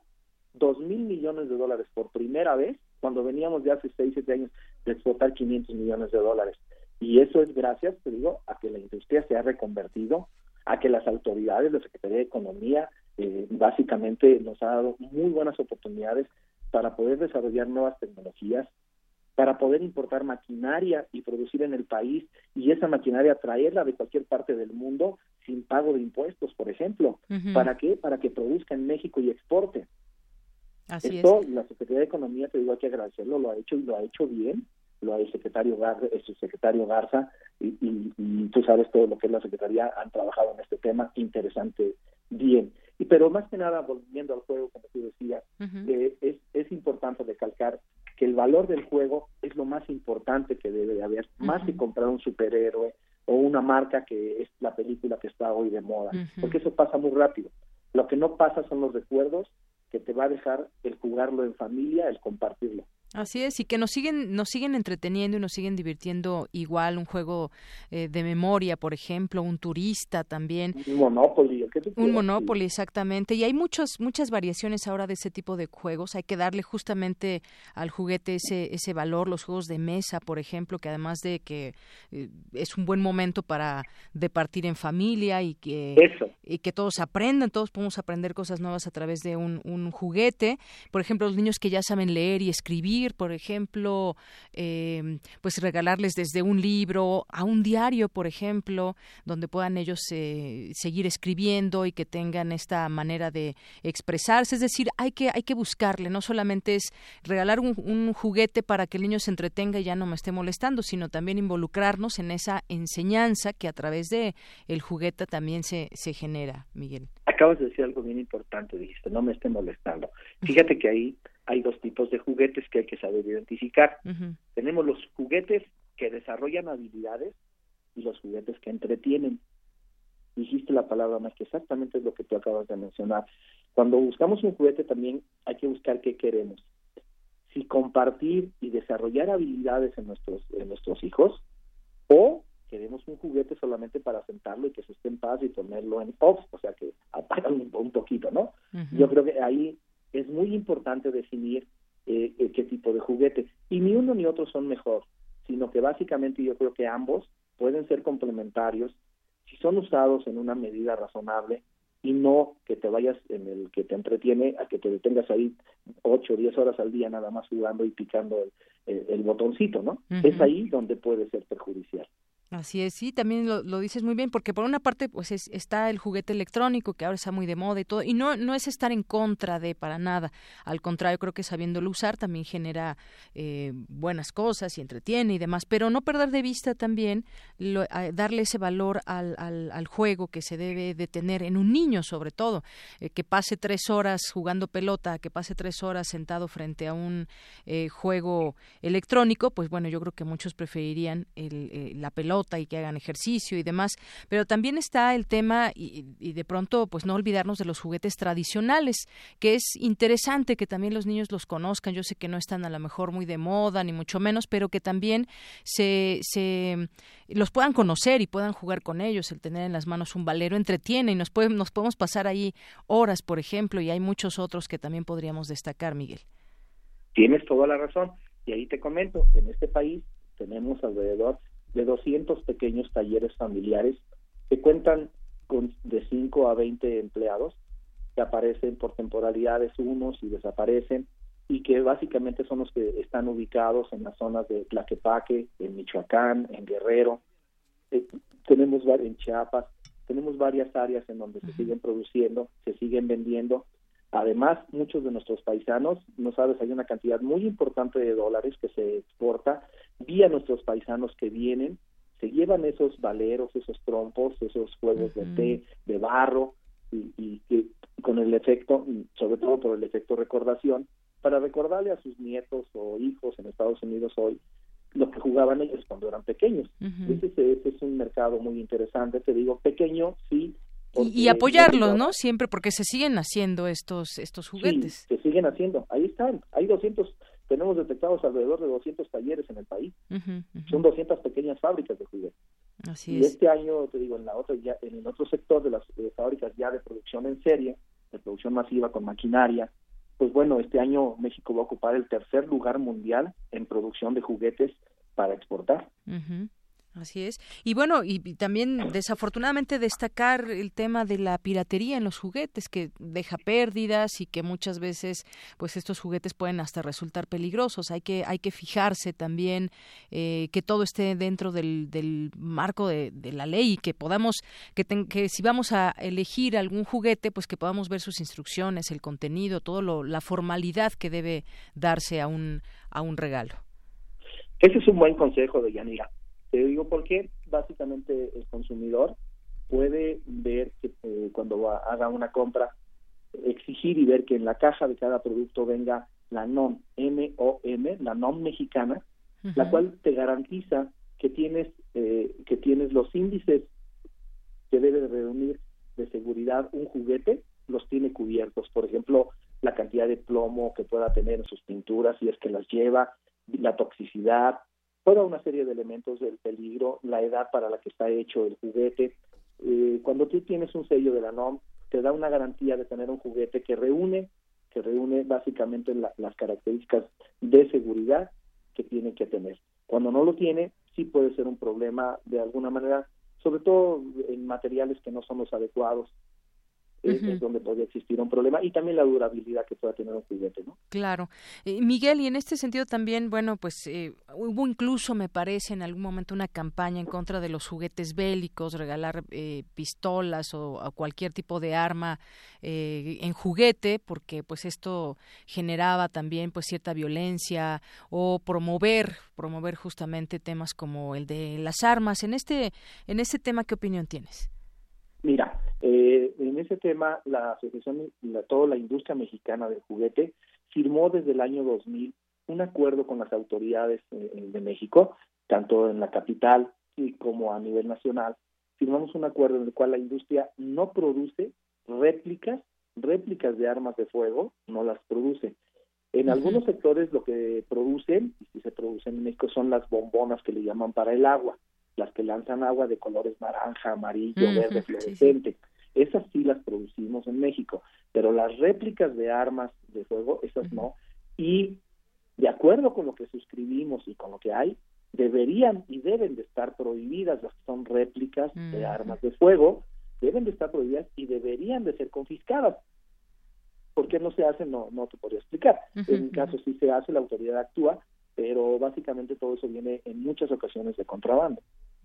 dos mil millones de dólares por primera vez cuando veníamos de hace 6, 7 años de exportar 500 millones de dólares. Y eso es gracias, te digo, a que la industria se ha reconvertido, a que las autoridades, la Secretaría de Economía, eh, básicamente nos ha dado muy buenas oportunidades para poder desarrollar nuevas tecnologías, para poder importar maquinaria y producir en el país y esa maquinaria traerla de cualquier parte del mundo sin pago de impuestos, por ejemplo. ¿Para qué? Para que produzca en México y exporte. Así Esto, la Secretaría de Economía, te digo, hay que agradecerlo, lo ha hecho y lo ha hecho bien, lo ha el secretario Garza, el secretario Garza, y, y, tú sabes todo lo que es la Secretaría, han trabajado en este tema, interesante, bien. Y pero más que nada, volviendo al juego, como tú decías, eh, es, es importante recalcar que el valor del juego es lo más importante que debe de haber, más que comprar un superhéroe o una marca que es la película que está hoy de moda, porque eso pasa muy rápido. Lo que no pasa son los recuerdos que te va a dejar el jugarlo en familia, el compartirlo. Así es, y que nos siguen, nos siguen entreteniendo y nos siguen divirtiendo igual, un juego eh, de memoria, por ejemplo, un turista también. Un Monopoly. un Monopoly, exactamente. Y hay muchas, muchas variaciones ahora de ese tipo de juegos. Hay que darle justamente al juguete ese, ese valor, los juegos de mesa, por ejemplo, que además de que eh, es un buen momento para departir en familia y que, y que todos aprendan, todos podemos aprender cosas nuevas a través de un, un juguete. Por ejemplo, los niños que ya saben leer y escribir por ejemplo, eh, pues regalarles desde un libro a un diario, por ejemplo, donde puedan ellos eh, seguir escribiendo y que tengan esta manera de expresarse. Es decir, hay que, hay que buscarle, no solamente es regalar un, un juguete para que el niño se entretenga y ya no me esté molestando, sino también involucrarnos en esa enseñanza que a través de el juguete también se, se genera, Miguel. Acabas de decir algo bien importante, dijiste, no me esté molestando. Fíjate que ahí hay dos tipos de juguetes que hay que saber identificar. Tenemos los juguetes que desarrollan habilidades y los juguetes que entretienen. Dijiste la palabra más que exactamente es lo que tú acabas de mencionar. Cuando buscamos un juguete también hay que buscar qué queremos. Si compartir y desarrollar habilidades en nuestros, en nuestros hijos o queremos un juguete solamente para sentarlo y que se esté en paz y ponerlo en off, o sea que apagan un, un poquito, ¿no? Yo creo que ahí es muy importante definir eh, eh, qué tipo de juguete. Y ni uno ni otro son mejor, sino que básicamente yo creo que ambos pueden ser complementarios si son usados en una medida razonable y no que te vayas en el que te entretiene a que te detengas ahí ocho o diez horas al día nada más jugando y picando el, el, botoncito, ¿no? Es ahí donde puede ser perjudicial. Así es, sí, también lo, lo, dices muy bien, porque por una parte, pues es, está el juguete electrónico que ahora está muy de moda y todo, y no, no es estar en contra de para nada, al contrario, creo que sabiéndolo usar también genera eh, buenas cosas y entretiene y demás, pero no perder de vista también lo, darle ese valor al, al, al, juego que se debe de tener en un niño, sobre todo, eh, que pase tres horas jugando pelota, que pase tres horas sentado frente a un eh, juego electrónico, pues bueno, yo creo que muchos preferirían el, eh, la pelota y que hagan ejercicio y demás, pero también está el tema y, de pronto pues no olvidarnos de los juguetes tradicionales, que es interesante que también los niños los conozcan, yo sé que no están a lo mejor muy de moda ni mucho menos, pero que también se, se los puedan conocer y puedan jugar con ellos, el tener en las manos un valero entretiene y nos, puede, nos podemos pasar ahí horas, por ejemplo, y hay muchos otros que también podríamos destacar, Miguel. Tienes toda la razón. Y ahí te comento, en este país tenemos alrededor de 200 pequeños talleres familiares que cuentan con de 5 a 20 empleados que aparecen por temporalidades unos y desaparecen y que básicamente son los que están ubicados en las zonas de Tlaquepaque, en Michoacán, en Guerrero, eh, tenemos en Chiapas, tenemos varias áreas en donde se siguen produciendo, se siguen vendiendo. Además, muchos de nuestros paisanos, no sabes, hay una cantidad muy importante de dólares que se exporta vía nuestros paisanos que vienen, se llevan esos valeros, esos trompos, esos juegos uh -huh. de té, de barro, y, y, y, con el efecto, sobre todo por el efecto recordación, para recordarle a sus nietos o hijos en Estados Unidos hoy lo que jugaban ellos cuando eran pequeños. Uh -huh. ese, ese, es un mercado muy interesante, te digo, pequeño, sí. Y, y apoyarlos, ¿no? Siempre, porque se siguen haciendo estos estos juguetes. Sí, se siguen haciendo. Ahí están. Hay 200, tenemos detectados alrededor de 200 talleres en el país. Uh -huh, uh -huh. Son 200 pequeñas fábricas de juguetes. Así y es. este año, te digo, en la otra ya, en el otro sector de las de fábricas ya de producción en serie, de producción masiva con maquinaria, pues bueno, este año México va a ocupar el tercer lugar mundial en producción de juguetes para exportar. Uh -huh. Así es. Y bueno, y, también desafortunadamente destacar el tema de la piratería en los juguetes que deja pérdidas y que muchas veces pues estos juguetes pueden hasta resultar peligrosos. Hay que hay que fijarse también eh, que todo esté dentro del, del marco de, de, la ley y que podamos que, ten, que si vamos a elegir algún juguete pues que podamos ver sus instrucciones, el contenido, todo lo, la formalidad que debe darse a un a un regalo. Ese es un buen consejo de Yanira te digo porque básicamente el consumidor puede ver que eh, cuando va, haga una compra, exigir y ver que en la caja de cada producto venga la NOM, M-O-M, la NOM mexicana, uh -huh. la cual te garantiza que tienes, eh, que tienes los índices que debe de reunir de seguridad un juguete, los tiene cubiertos. Por ejemplo, la cantidad de plomo que pueda tener en sus pinturas, si es que las lleva, la toxicidad, toda una serie de elementos del peligro, la edad para la que está hecho el juguete. Eh, cuando tú tienes un sello de la NOM, te da una garantía de tener un juguete que reúne, que reúne básicamente la, las características de seguridad que tiene que tener. Cuando no lo tiene, sí puede ser un problema de alguna manera, sobre todo en materiales que no son los adecuados. Es, donde podría existir un problema y también la durabilidad que pueda tener un juguete, ¿no? Claro. Eh, Miguel, y en este sentido también, bueno, pues eh, hubo incluso, me parece, en algún momento una campaña en contra de los juguetes bélicos, regalar eh, pistolas o, cualquier tipo de arma en juguete, porque pues esto generaba también pues cierta violencia o promover, promover justamente temas como el de las armas. En este, en este tema, ¿qué opinión tienes? Mira, eh, en ese tema, la asociación, la, toda la industria mexicana del juguete firmó desde el año 2000 un acuerdo con las autoridades eh, de México, tanto en la capital y como a nivel nacional. Firmamos un acuerdo en el cual la industria no produce réplicas, réplicas de armas de fuego, no las produce. En algunos sectores lo que producen, y si se producen en México, son las bombonas que le llaman para el agua las que lanzan agua de colores naranja, amarillo, verde, fluorescente. Esas sí las producimos en México, pero las réplicas de armas de fuego, esas no. Y de acuerdo con lo que suscribimos y con lo que hay, deberían y deben de estar prohibidas las que son réplicas de armas de fuego, deben de estar prohibidas y deberían de ser confiscadas. ¿Por qué no se hace? No, no te podría explicar. En mi caso sí se hace, la autoridad actúa, pero básicamente todo eso viene en muchas ocasiones de contrabando.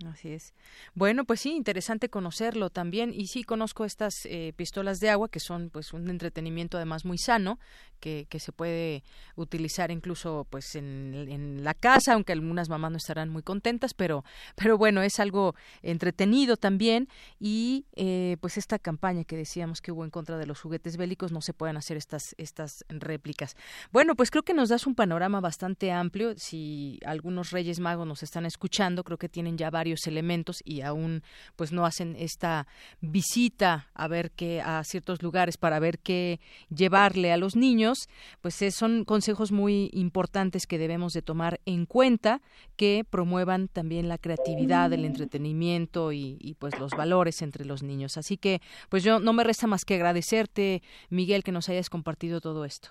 Así es. Bueno, pues sí, interesante conocerlo también. Y sí, conozco estas eh, pistolas de agua que son pues un entretenimiento además muy sano, que, que se puede utilizar incluso pues en, en, la casa, aunque algunas mamás no estarán muy contentas, pero, pero bueno, es algo entretenido también. Y eh, pues esta campaña que decíamos que hubo en contra de los juguetes bélicos, no se pueden hacer estas, estas réplicas. Bueno, pues creo que nos das un panorama bastante amplio. Si algunos Reyes Magos nos están escuchando, creo que tienen ya varios elementos y aún pues no hacen esta visita a ver qué a ciertos lugares para ver qué llevarle a los niños, pues son consejos muy importantes que debemos de tomar en cuenta que promuevan también la creatividad, el entretenimiento y, pues los valores entre los niños. Así que pues yo no me resta más que agradecerte, Miguel, que nos hayas compartido todo esto.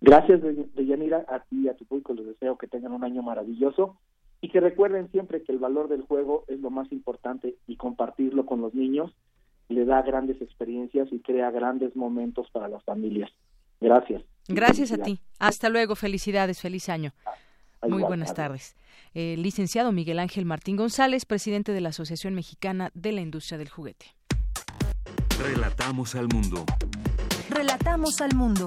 Gracias, Deyanira, a ti y a tu público. Les deseo que tengan un año maravilloso y que recuerden siempre que el valor del juego es lo más importante y compartirlo con los niños le da grandes experiencias y crea grandes momentos para las familias. Gracias. Gracias a ti. Hasta luego. Felicidades. Feliz año. Muy buenas tardes. licenciado Miguel Ángel Martín González, presidente de la Asociación Mexicana de la Industria del Juguete. Relatamos al mundo. Relatamos al mundo.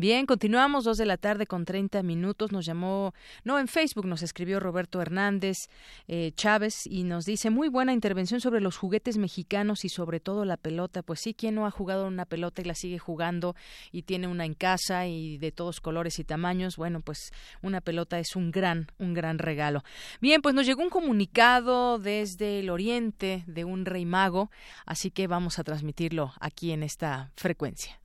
Bien, continuamos dos de la tarde con 30 minutos. Nos llamó, no, en Facebook nos escribió Roberto Hernández eh, Chávez y nos dice muy buena intervención sobre los juguetes mexicanos y sobre todo la pelota. Pues sí, ¿quién no ha jugado una pelota y la sigue jugando y tiene una en casa y de todos colores y tamaños? Bueno, pues una pelota es un gran, un gran regalo. Bien, pues nos llegó un comunicado desde el oriente de un rey mago, así que vamos a transmitirlo aquí en esta frecuencia.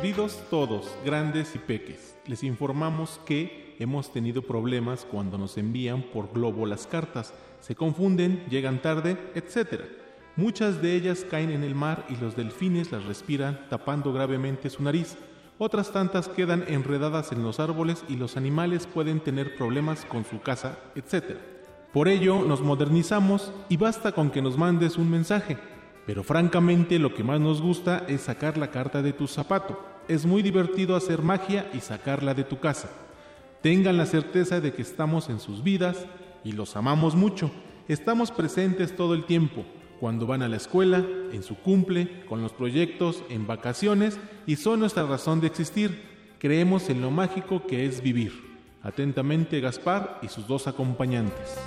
Queridos todos, grandes y peques, les informamos que hemos tenido problemas cuando nos envían por globo las cartas, se confunden, llegan tarde, etc. Muchas de ellas caen en el mar y los delfines las respiran tapando gravemente su nariz. Otras tantas quedan enredadas en los árboles y los animales pueden tener problemas con su casa, etc. Por ello nos modernizamos y basta con que nos mandes un mensaje pero francamente lo que más nos gusta es sacar la carta de tu zapato. Es muy divertido hacer magia y sacarla de tu casa. Tengan la certeza de que estamos en sus vidas y los amamos mucho. Estamos presentes todo el tiempo, cuando van a la escuela, en su cumple, con los proyectos, en vacaciones y son nuestra razón de existir. Creemos en lo mágico que es vivir. Atentamente Gaspar y sus dos acompañantes.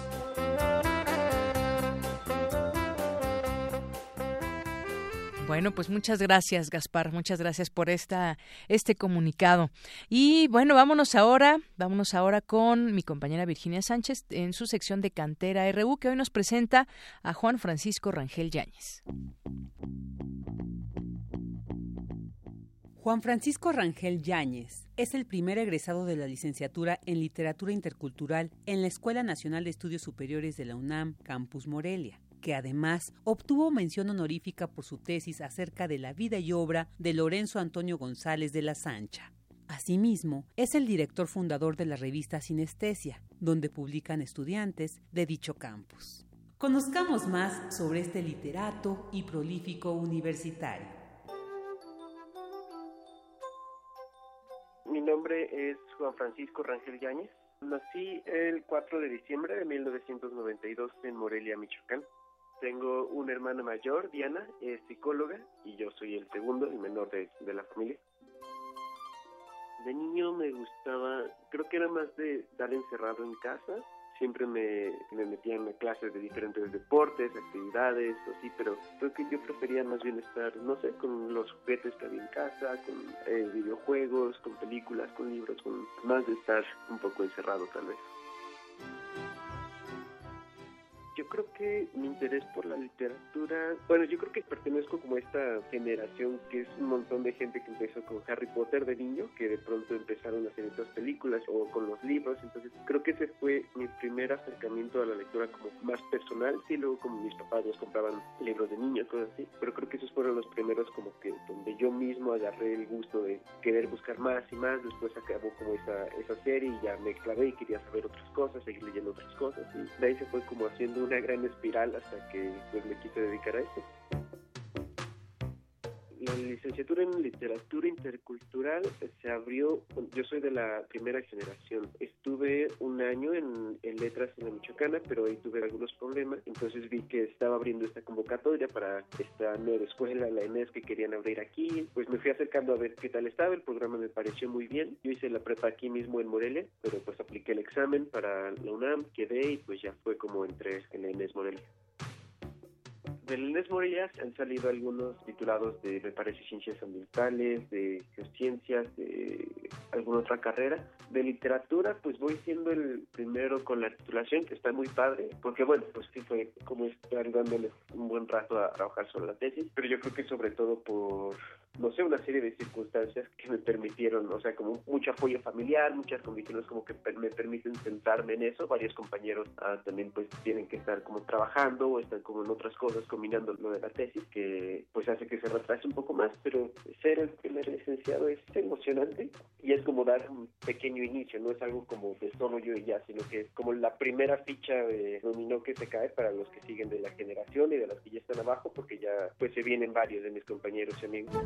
Bueno, pues muchas gracias, Gaspar. Muchas gracias por esta este comunicado. Y bueno, vámonos ahora, vámonos ahora con mi compañera Virginia Sánchez en su sección de Cantera RU que hoy nos presenta a Juan Francisco Rangel Yáñez. Juan Francisco Rangel Yáñez es el primer egresado de la licenciatura en Literatura Intercultural en la Escuela Nacional de Estudios Superiores de la UNAM, Campus Morelia que además obtuvo mención honorífica por su tesis acerca de la vida y obra de Lorenzo Antonio González de la Sancha. Asimismo, es el director fundador de la revista Sinestesia, donde publican estudiantes de dicho campus. Conozcamos más sobre este literato y prolífico universitario. Mi nombre es Juan Francisco Rangel Yáñez. Nací el 4 de diciembre de 1992 en Morelia, Michoacán. Tengo una hermana mayor, Diana, es psicóloga y yo soy el segundo, el menor de, de la familia. De niño me gustaba, creo que era más de estar encerrado en casa, siempre me, me metía en clases de diferentes deportes, actividades, así, pero creo que yo prefería más bien estar, no sé, con los juguetes que había en casa, con eh, videojuegos, con películas, con libros, con más de estar un poco encerrado tal vez. Creo que mi interés por la literatura, bueno, yo creo que pertenezco como a esta generación que es un montón de gente que empezó con Harry Potter de niño, que de pronto empezaron a hacer estas películas o con los libros, entonces creo que ese fue mi primer acercamiento a la lectura como más personal, sí, luego como mis papás nos compraban libros de niño, cosas así, pero creo que esos fueron los primeros como que donde yo mismo agarré el gusto de querer buscar más y más, después acabó como esa, esa serie y ya me clavé y quería saber otras cosas, seguir leyendo otras cosas y de ahí se fue como haciendo una gran espiral hasta que pues me quise dedicar a esto. La licenciatura en literatura intercultural se abrió, yo soy de la primera generación, estuve un año en, en letras en la Michoacana, pero ahí tuve algunos problemas, entonces vi que estaba abriendo esta convocatoria para esta nueva escuela, la ENES, que querían abrir aquí, pues me fui acercando a ver qué tal estaba, el programa me pareció muy bien, yo hice la prepa aquí mismo en Morelia, pero pues apliqué el examen para la UNAM, quedé y pues ya fue como entré en la ENES Morelia. Del Inés Morelia han salido algunos titulados de, me parece, ciencias ambientales, de geociencias, de alguna otra carrera. De literatura, pues voy siendo el primero con la titulación, que está muy padre, porque bueno, pues sí fue como estar dándole un buen rato a trabajar sobre la tesis, pero yo creo que sobre todo por no sé, una serie de circunstancias que me permitieron, o sea, como mucho apoyo familiar, muchas condiciones como que me permiten sentarme en eso. Varios compañeros ah, también pues tienen que estar como trabajando o están como en otras cosas combinando lo de la tesis, que pues hace que se retrase un poco más, pero ser el primer licenciado es emocionante y es como dar un pequeño inicio, no es algo como de solo yo y ya, sino que es como la primera ficha de dominó que se cae para los que siguen de la generación y de las que ya están abajo, porque ya pues se vienen varios de mis compañeros y amigos.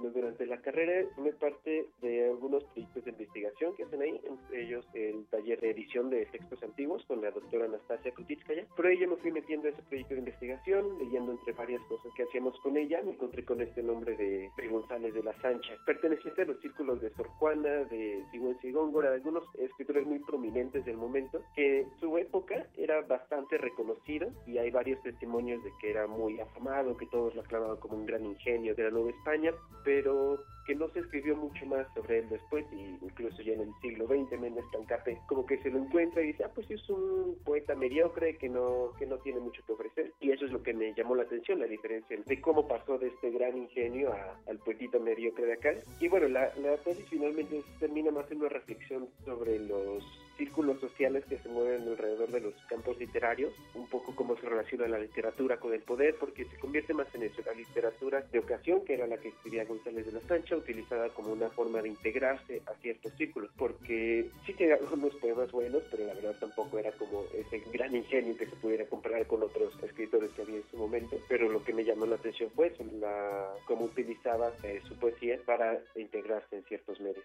Bueno, durante la carrera formé parte de algunos proyectos de investigación que hacen ahí, entre ellos el taller de edición de textos antiguos con la doctora Anastasia Kutitskaya. Por ello me fui metiendo a ese proyecto de investigación, leyendo entre varias cosas que hacíamos con ella. Me encontré con este nombre de P. González de la Sancha, perteneciente a los círculos de Sor Juana, de Sigüenza y Góngora, algunos escritores muy prominentes del momento, que en su época era bastante reconocido y hay varios testimonios de que era muy afamado, que todos lo aclamaban como un gran ingenio de la Nueva España, pero pero que no se escribió mucho más sobre él después, y incluso ya en el siglo XX, Méndez Tancate como que se lo encuentra y dice, ah, pues es un poeta mediocre que no, que no tiene mucho que ofrecer. Y eso es lo que me llamó la atención, la diferencia de cómo pasó de este gran ingenio al poetito mediocre de acá. Y bueno, la, la tesis finalmente termina más en una reflexión sobre los círculos sociales que se mueven alrededor de los campos literarios, un poco cómo se relaciona la literatura con el poder, porque se convierte más en eso, la literatura de ocasión, que era la que escribía González de la Sancha, utilizada como una forma de integrarse a ciertos círculos, porque sí tiene algunos poemas buenos, pero la verdad tampoco era como ese gran ingenio que se pudiera comparar con otros escritores que había en su momento, pero lo que me llamó la atención fue la, cómo utilizaba eh, su poesía para integrarse en ciertos medios.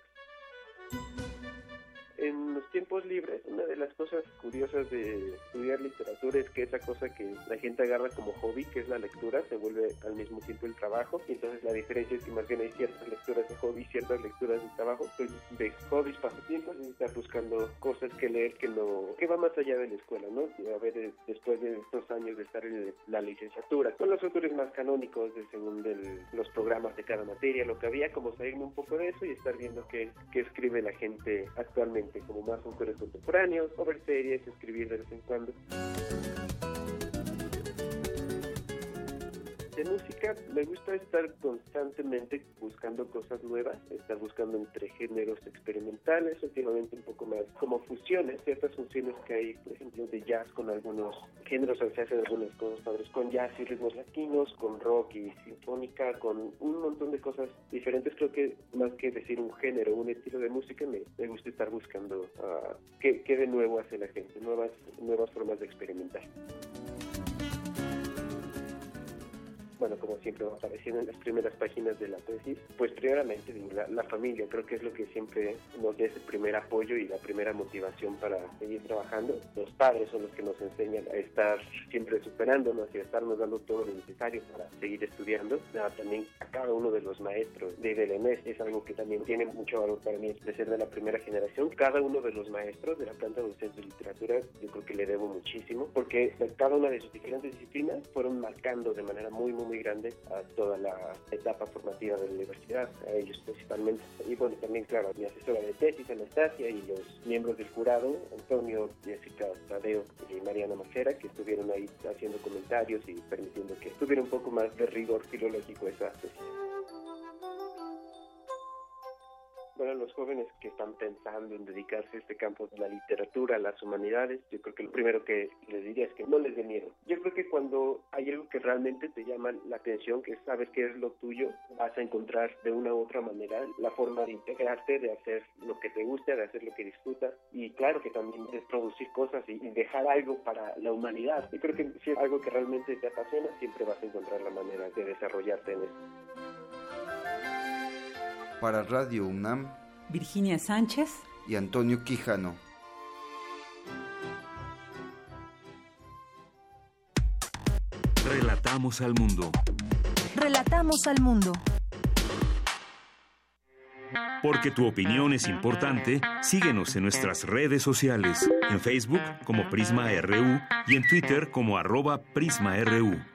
En los tiempos libres, una de las cosas curiosas de estudiar literatura es que esa cosa que la gente agarra como hobby, que es la lectura, se vuelve al mismo tiempo el trabajo. Y entonces la diferencia es que más bien hay ciertas lecturas de hobby ciertas lecturas de trabajo. Pues de hobbies, pasatiempos, y estar buscando cosas que leer que no, que va más allá de la escuela, ¿no? a ver, después de estos años de estar en la licenciatura, con los autores más canónicos de según los programas de cada materia, lo que había, como salirme un poco de eso y estar viendo qué, qué escribe la gente actualmente, como más autores contemporáneos, o ver series, escribir de vez en cuando. Música me gusta estar constantemente buscando cosas nuevas, estar buscando entre géneros experimentales, últimamente un poco más como fusiones, ciertas funciones que hay, por ejemplo, de jazz con algunos géneros, se hacen algunas cosas padres, con jazz y ritmos latinos, con rock y sinfónica, con un montón de cosas diferentes. Creo que más que decir un género, un estilo de música, me, me gusta estar buscando uh, qué, qué de nuevo hace la gente, nuevas, nuevas formas de experimentar bueno, como siempre va apareciendo en las primeras páginas de la tesis, pues primeramente la, familia, creo que es lo que siempre nos da ese primer apoyo y la primera motivación para seguir trabajando. Los padres son los que nos enseñan a estar siempre superándonos y a estarnos dando todo lo necesario para seguir estudiando. también a cada uno de los maestros de DLMS es algo que también tiene mucho valor para mí, de ser de la primera generación. Cada uno de los maestros de la planta docente de literatura, yo creo que le debo muchísimo, porque cada una de sus diferentes disciplinas fueron marcando de manera muy, muy muy grande a toda la etapa formativa de la universidad, a ellos principalmente. Y bueno, también, claro, mi asesora de tesis, Anastasia, y los miembros del jurado, Antonio, Jessica Tadeo y Mariana Macera, que estuvieron ahí haciendo comentarios y permitiendo que tuviera un poco más de rigor filológico esa tesis. Bueno, los jóvenes que están pensando en dedicarse a este campo de la literatura, a las humanidades, yo creo que lo primero que les diría es que no les dé miedo. Yo creo que cuando hay algo que realmente te llama la atención, que sabes que es lo tuyo, vas a encontrar de una u otra manera la forma de integrarte, de hacer lo que te guste, de hacer lo que disfrutas y claro que también es producir cosas y, dejar algo para la humanidad. Yo creo que si es algo que realmente te apasiona, siempre vas a encontrar la manera de desarrollarte en eso. Para Radio UNAM, Virginia Sánchez y Antonio Quijano. Relatamos al mundo. Relatamos al mundo. Porque tu opinión es importante, síguenos en nuestras redes sociales, en Facebook como Prisma RU y en Twitter como arroba PrismaRU.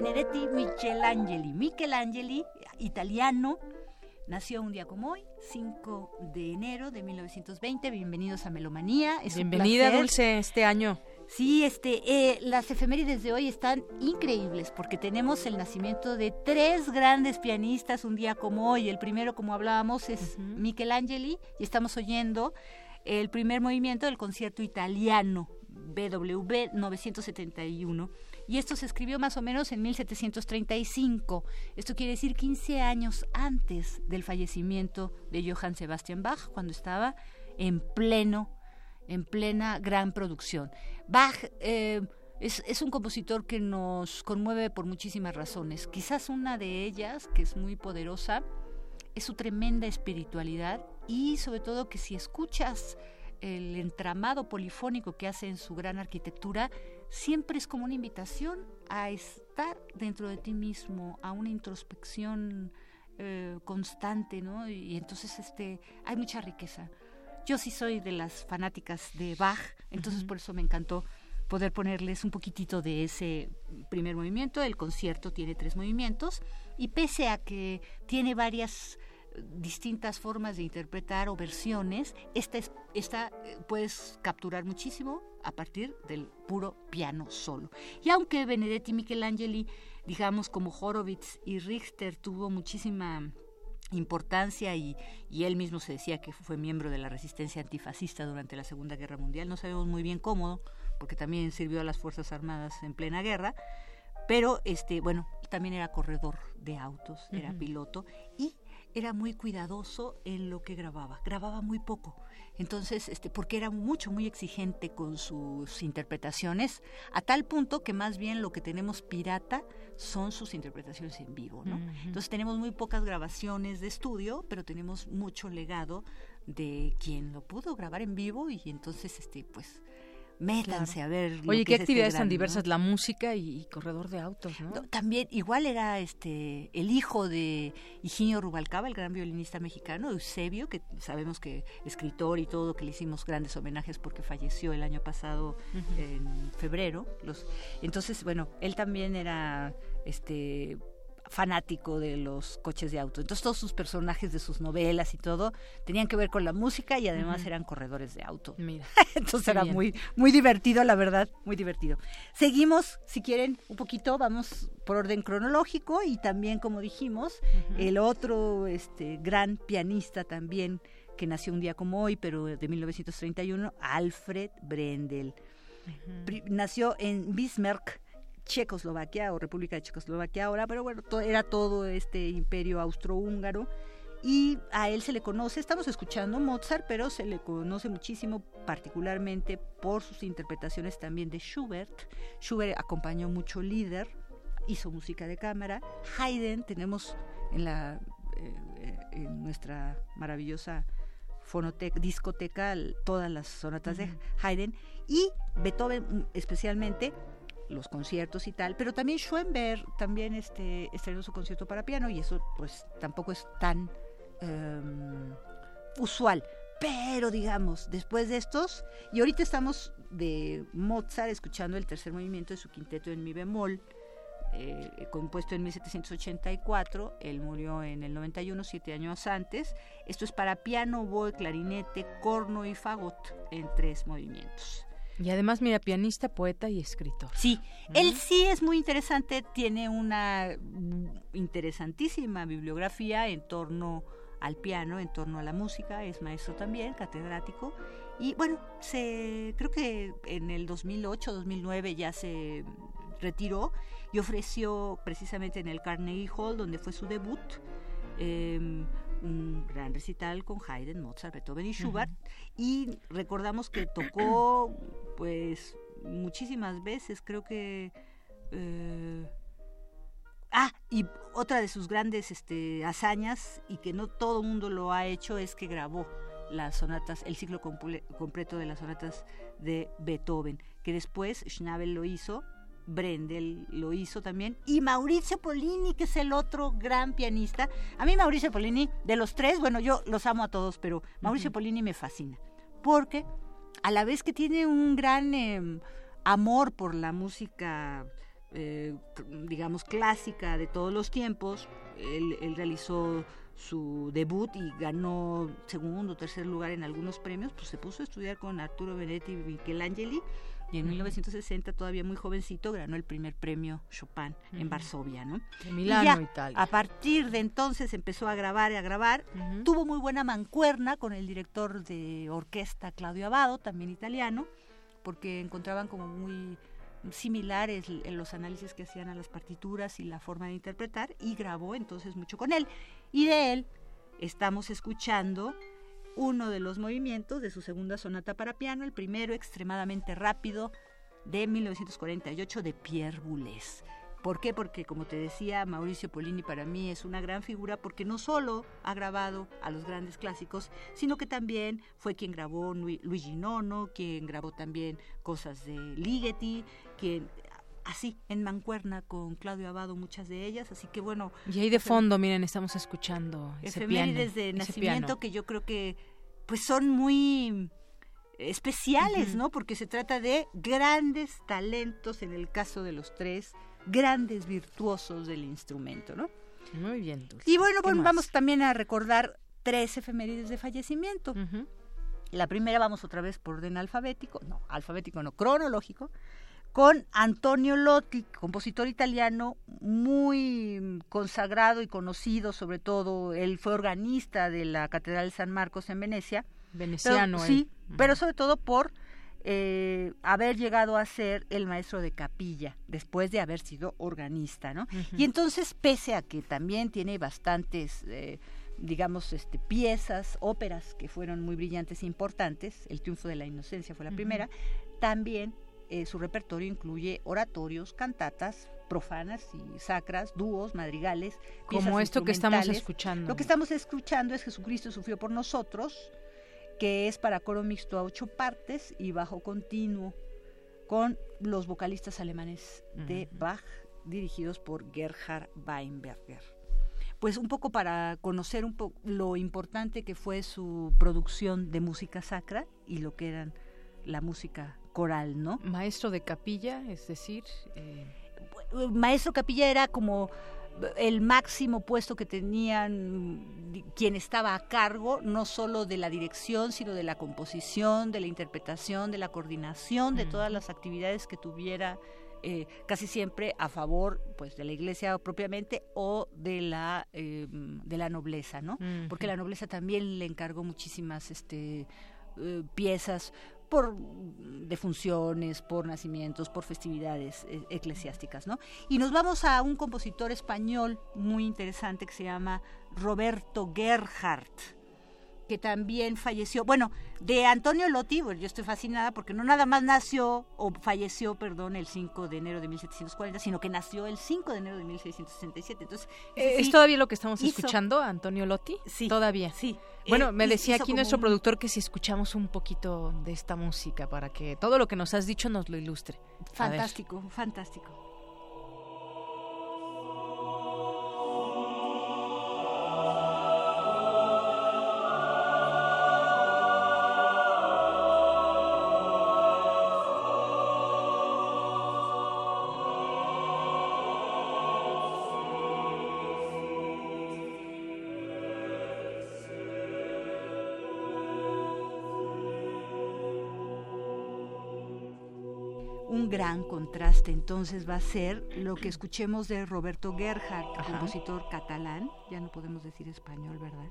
Benedetti Michelangeli. Michelangeli, italiano, nació un día como hoy, 5 de enero de 1920. Bienvenidos a Melomanía. Bienvenida, Dulce, este año. Sí, este, eh, las efemérides de hoy están increíbles porque tenemos el nacimiento de tres grandes pianistas un día como hoy. El primero, como hablábamos, es Michelangeli y estamos oyendo el primer movimiento del concierto italiano BWV 971 y esto se escribió más o menos en 1735. Esto quiere decir 15 años antes del fallecimiento de Johann Sebastian Bach, cuando estaba en pleno, en plena gran producción. Bach eh, es, es, un compositor que nos conmueve por muchísimas razones. Quizás una de ellas, que es muy poderosa, es su tremenda espiritualidad y sobre todo que si escuchas el entramado polifónico que hace en su gran arquitectura, siempre es como una invitación a estar dentro de ti mismo, a una introspección eh, constante, ¿no? Y, entonces este, hay mucha riqueza. Yo sí soy de las fanáticas de Bach, entonces por eso me encantó poder ponerles un poquitito de ese primer movimiento. El concierto tiene tres movimientos y pese a que tiene varias distintas formas de interpretar o versiones, esta, es, esta eh, puedes capturar muchísimo a partir del puro piano solo. Y aunque Benedetti Michelangeli, digamos como Horowitz y Richter tuvo muchísima importancia y, y, él mismo se decía que fue miembro de la resistencia antifascista durante la Segunda Guerra Mundial. No sabemos muy bien cómo, porque también sirvió a las Fuerzas Armadas en plena guerra, pero este, bueno, también era corredor de autos, era piloto y era muy cuidadoso en lo que grababa, grababa muy poco. Entonces, este, porque era mucho, muy exigente con sus interpretaciones, a tal punto que más bien lo que tenemos pirata son sus interpretaciones en vivo, ¿no? Entonces tenemos muy pocas grabaciones de estudio, pero tenemos mucho legado de quien lo pudo grabar en vivo y entonces, este, pues, métanse a ver. Oye, qué este actividades tan diversas, la música y, corredor de autos, ¿no? También, igual era este el hijo de Higinio Rubalcaba, el gran violinista mexicano, Eusebio, que sabemos que escritor y todo, que le hicimos grandes homenajes porque falleció el año pasado en febrero. Los, entonces, bueno, él también era este fanático de los coches de auto. Entonces todos sus personajes de sus novelas y todo tenían que ver con la música y además eran corredores de auto. Mira. Entonces era muy muy divertido, la verdad, muy divertido. Seguimos, si quieren, un poquito, vamos por orden cronológico y también como dijimos, el otro este gran pianista también que nació un día como hoy, pero de 1931, Alfred Brendel. Nació en Bismarck, Checoslovaquia o República de Checoslovaquia ahora, pero bueno, era todo este imperio austrohúngaro y a él se le conoce, estamos escuchando Mozart, pero se le conoce muchísimo particularmente por sus interpretaciones también de Schubert. Schubert acompañó mucho líder, hizo música de cámara. Haydn tenemos en la eh, en nuestra maravillosa fonoteca, discoteca todas las sonatas de Haydn y Beethoven especialmente los conciertos y tal, pero también Schoenberg también este, estrenó su concierto para piano y eso pues tampoco es tan em, usual. Pero digamos, después de estos, y ahorita estamos de Mozart escuchando el tercer movimiento de su quinteto en mi bemol, eh, compuesto en 1784, él murió en el 91, siete años antes. Esto es para piano, voz, clarinete, corno y fagot en tres movimientos. Y además, mira, pianista, poeta y escritor. Sí, él sí es muy interesante, tiene una interesantísima bibliografía en torno al piano, en torno a la música, es maestro también, catedrático. Y bueno, se, creo que en el 2008, 2009 ya se retiró y ofreció precisamente en el Carnegie Hall, donde fue su debut, eh, un gran recital con Haydn, Mozart, Beethoven y Schubert. Y recordamos que tocó, pues, muchísimas veces, creo que... Eh, ah, y otra de sus grandes este, hazañas, y que no todo el mundo lo ha hecho, es que grabó las sonatas, el ciclo completo de las sonatas de Beethoven, que después Schnabel lo hizo Brendel lo hizo también, y Mauricio Polini, que es el otro gran pianista. A mí Mauricio Polini, de los tres, bueno, yo los amo a todos, pero Mauricio Polini me fascina, porque a la vez que tiene un gran em, amor por la música, eh, digamos, clásica de todos los tiempos, él, realizó su debut y ganó segundo o tercer lugar en algunos premios, pues se puso a estudiar con Arturo Benetti y Michelangeli y en 1960, todavía muy jovencito, ganó el primer premio Chopin en Varsovia, ¿no? En Milano, Italia. A partir de entonces empezó a grabar y a grabar. Tuvo muy buena mancuerna con el director de orquesta Claudio Abado, también italiano, porque encontraban como muy similares en los análisis que hacían a las partituras y la forma de interpretar y grabó entonces mucho con él. Y de él estamos escuchando uno de los movimientos de su segunda sonata para piano, el primero extremadamente rápido de 1948 de Pierre Boulez. ¿Por qué? Porque, como te decía, Mauricio Polini para mí es una gran figura porque no solo ha grabado a los grandes clásicos, sino que también fue quien grabó Luigi Nono, quien grabó también cosas de Ligeti, quien así en mancuerna con Claudio Abado muchas de ellas, así que bueno. Y ahí de fondo, miren, estamos escuchando ese piano. de nacimiento que yo creo que pues son muy especiales, ¿no? Porque se trata de grandes talentos en el caso de los tres, grandes virtuosos del instrumento, ¿no? Muy bien, Dulce. Y bueno, bueno vamos también a recordar tres efemérides de fallecimiento. La primera vamos otra vez por orden alfabético, no, alfabético no, cronológico, con Antonio Lotti, compositor italiano muy consagrado y conocido, sobre todo, él fue organista de la Catedral de San Marcos en Venecia. Veneciano, Sí, pero sobre todo por eh, haber llegado a ser el maestro de capilla después de haber sido organista, ¿no? Y entonces, pese a que también tiene bastantes eh, digamos, este, piezas, óperas que fueron muy brillantes e importantes. El triunfo de la inocencia fue la primera. También eh, su repertorio incluye oratorios, cantatas profanas y sacras, dúos, madrigales. Como esto que estamos escuchando. Lo que estamos escuchando es Jesucristo sufrió por nosotros, que es para coro mixto a ocho partes y bajo continuo, con los vocalistas alemanes de Bach, dirigidos por Gerhard Weinberger pues un poco para conocer un poco lo importante que fue su producción de música sacra y lo que eran la música coral, ¿no? Maestro de capilla, es decir... Eh, Maestro capilla era como el máximo puesto que tenían quien estaba a cargo, no solo de la dirección, sino de la composición, de la interpretación, de la coordinación, de todas las actividades que tuviera eh, casi siempre a favor pues de la iglesia propiamente o de la eh, de la nobleza no porque la nobleza también le encargó muchísimas este eh, piezas por defunciones, por nacimientos, por festividades eclesiásticas, ¿no? Y nos vamos a un compositor español muy interesante que se llama Roberto Gerhardt que también falleció, bueno, de Antonio Lotti, yo estoy fascinada porque no nada más nació, o falleció, perdón, el 5 de enero de 1740, sino que nació el 5 de enero de 1667. Entonces, eh, ¿Es todavía lo que estamos escuchando, Antonio Lotti? Sí. Todavía. Sí. Bueno, me decía aquí nuestro productor que si escuchamos un poquito de esta música para que todo lo que nos has dicho nos lo ilustre. Fantástico, fantástico. Gran contraste entonces va a ser lo que escuchemos de Roberto Gerhardt, compositor catalán, ya no podemos decir español, ¿verdad?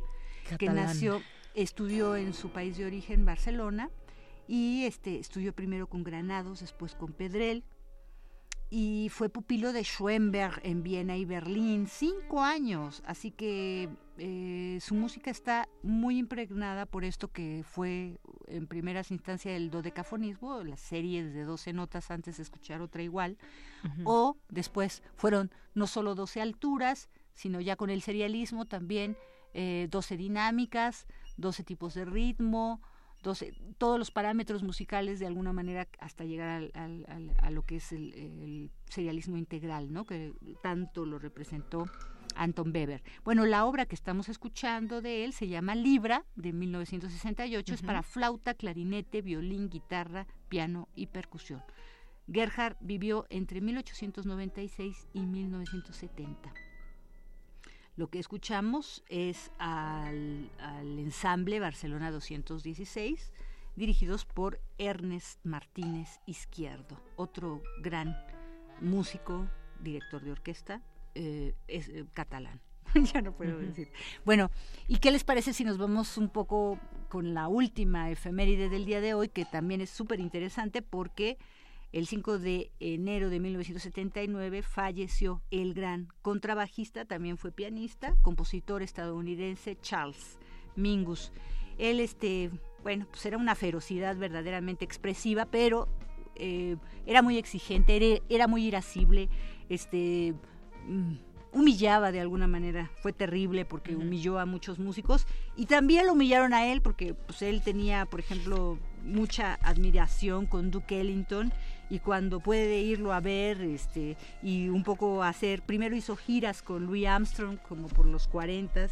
Que nació, estudió en su país de origen, Barcelona, y este, estudió primero con Granados, después con Pedrel, y fue pupilo de Schoenberg en Viena y Berlín, cinco años, así que eh, su música está muy impregnada por esto que fue en primeras instancias el dodecafonismo, las series de 12 notas antes de escuchar otra igual, o después fueron no solo 12 alturas, sino ya con el serialismo también eh, 12 dinámicas, 12 tipos de ritmo, todos los parámetros musicales de alguna manera hasta llegar a lo que es el, serialismo integral, ¿no? que tanto lo representó Anton Weber. Bueno, la obra que estamos escuchando de él se llama Libra, de 1968, es para flauta, clarinete, violín, guitarra, piano y percusión. Gerhard vivió entre 1896 y 1970. Lo que escuchamos es al, ensamble Barcelona 216, dirigidos por Ernest Martínez Izquierdo, otro gran músico, director de orquesta, eh, es eh, catalán. ya no puedo decir. Bueno, ¿y qué les parece si nos vamos un poco con la última efeméride del día de hoy, que también es súper interesante porque el 5 de enero de 1979 falleció el gran contrabajista, también fue pianista, compositor estadounidense Charles Mingus. Él, este, bueno, pues era una ferocidad verdaderamente expresiva, pero eh, era muy exigente, era, muy irascible, este, mm, humillaba de alguna manera, fue terrible porque humilló a muchos músicos y también lo humillaron a él porque pues, él tenía, por ejemplo, mucha admiración con Duke Ellington y cuando puede irlo a ver este y un poco hacer primero hizo giras con Louis Armstrong como por los 40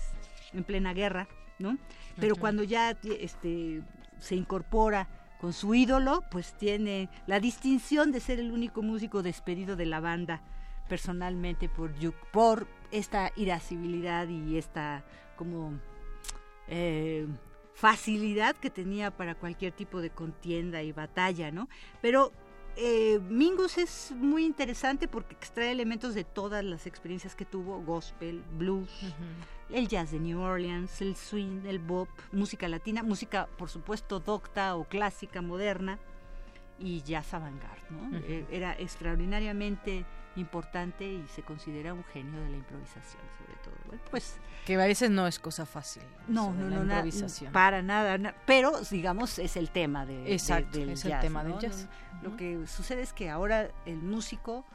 en plena guerra no pero cuando ya este se incorpora con su ídolo pues tiene la distinción de ser el único músico despedido de la banda personalmente por por esta irascibilidad y esta como eh, facilidad que tenía para cualquier tipo de contienda y batalla, ¿no? Pero eh, Mingus es muy interesante porque extrae elementos de todas las experiencias que tuvo, gospel, blues, el jazz de New Orleans, el swing, el bop, música latina, música por supuesto docta o clásica, moderna y jazz avant-garde, ¿no? Eh, era extraordinariamente importante y se considera un genio de la improvisación, sobre todo. Pues que a veces no es cosa fácil. No, no, no, improvisación. para nada, pero digamos es el tema de, Exacto, es el tema del jazz. Lo que sucede es que ahora el músico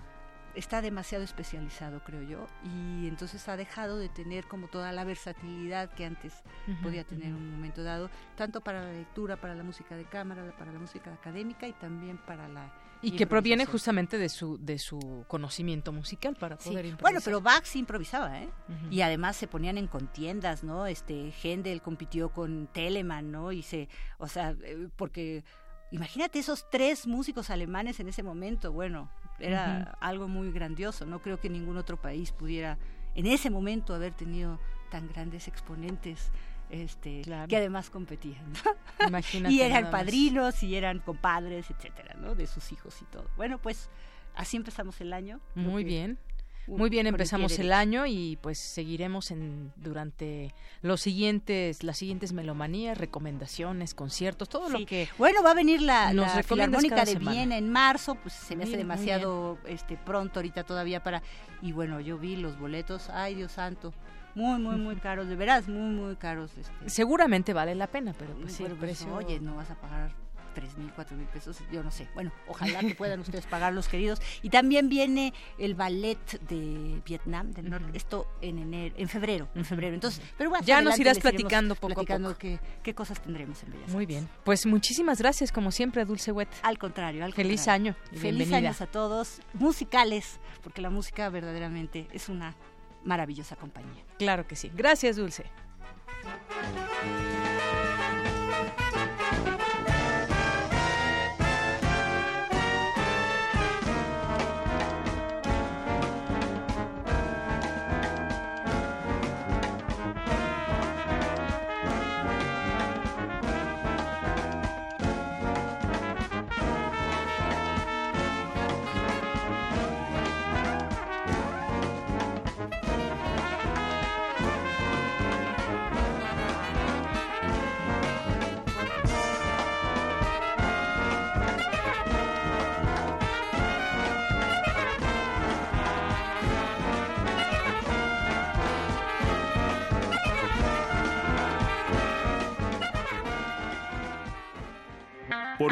está demasiado especializado, creo yo, y entonces ha dejado de tener como toda la versatilidad que antes podía tener en un momento dado, tanto para la lectura, para la música de cámara, para la música académica y también para la y que proviene justamente de su de su conocimiento musical para poder improvisar. Bueno, pero Bach sí improvisaba, ¿eh? Y además se ponían en contiendas, ¿no? Este Händel compitió con Telemann, ¿no? Y se, o sea, eh, porque imagínate esos tres músicos alemanes en ese momento, bueno, era algo muy grandioso. No creo que ningún otro país pudiera en ese momento haber tenido tan grandes exponentes este, que además competían. y eran padrinos y eran compadres, etcétera, ¿no? De sus hijos y todo. Bueno, pues así empezamos el año. Muy bien. Muy bien, empezamos el año y pues seguiremos en durante los siguientes, las siguientes melomanías, recomendaciones, conciertos, todo lo que bueno va a venir la, la Filarmónica de Viena en marzo, pues se me hace demasiado este pronto ahorita todavía para y bueno yo vi los boletos, ay Dios santo, muy, muy, muy caros, de veras, muy, muy caros. Este. Seguramente vale la pena, pero pues sí, el precio... Oye, no vas a pagar tres mil, cuatro mil pesos, yo no sé. Bueno, ojalá que puedan ustedes pagar los queridos. Y también viene el ballet de Vietnam, del norte, esto en enero, en febrero, en febrero. Entonces, pero bueno, ya nos irás platicando poco a poco. Qué, qué cosas tendremos en Bellas Muy bien. Pues muchísimas gracias, como siempre, Dulce Wet. Al contrario, al Feliz año. Feliz años a todos, musicales, porque la música verdaderamente es una maravillosa compañía. Claro que sí. Gracias, Dulce.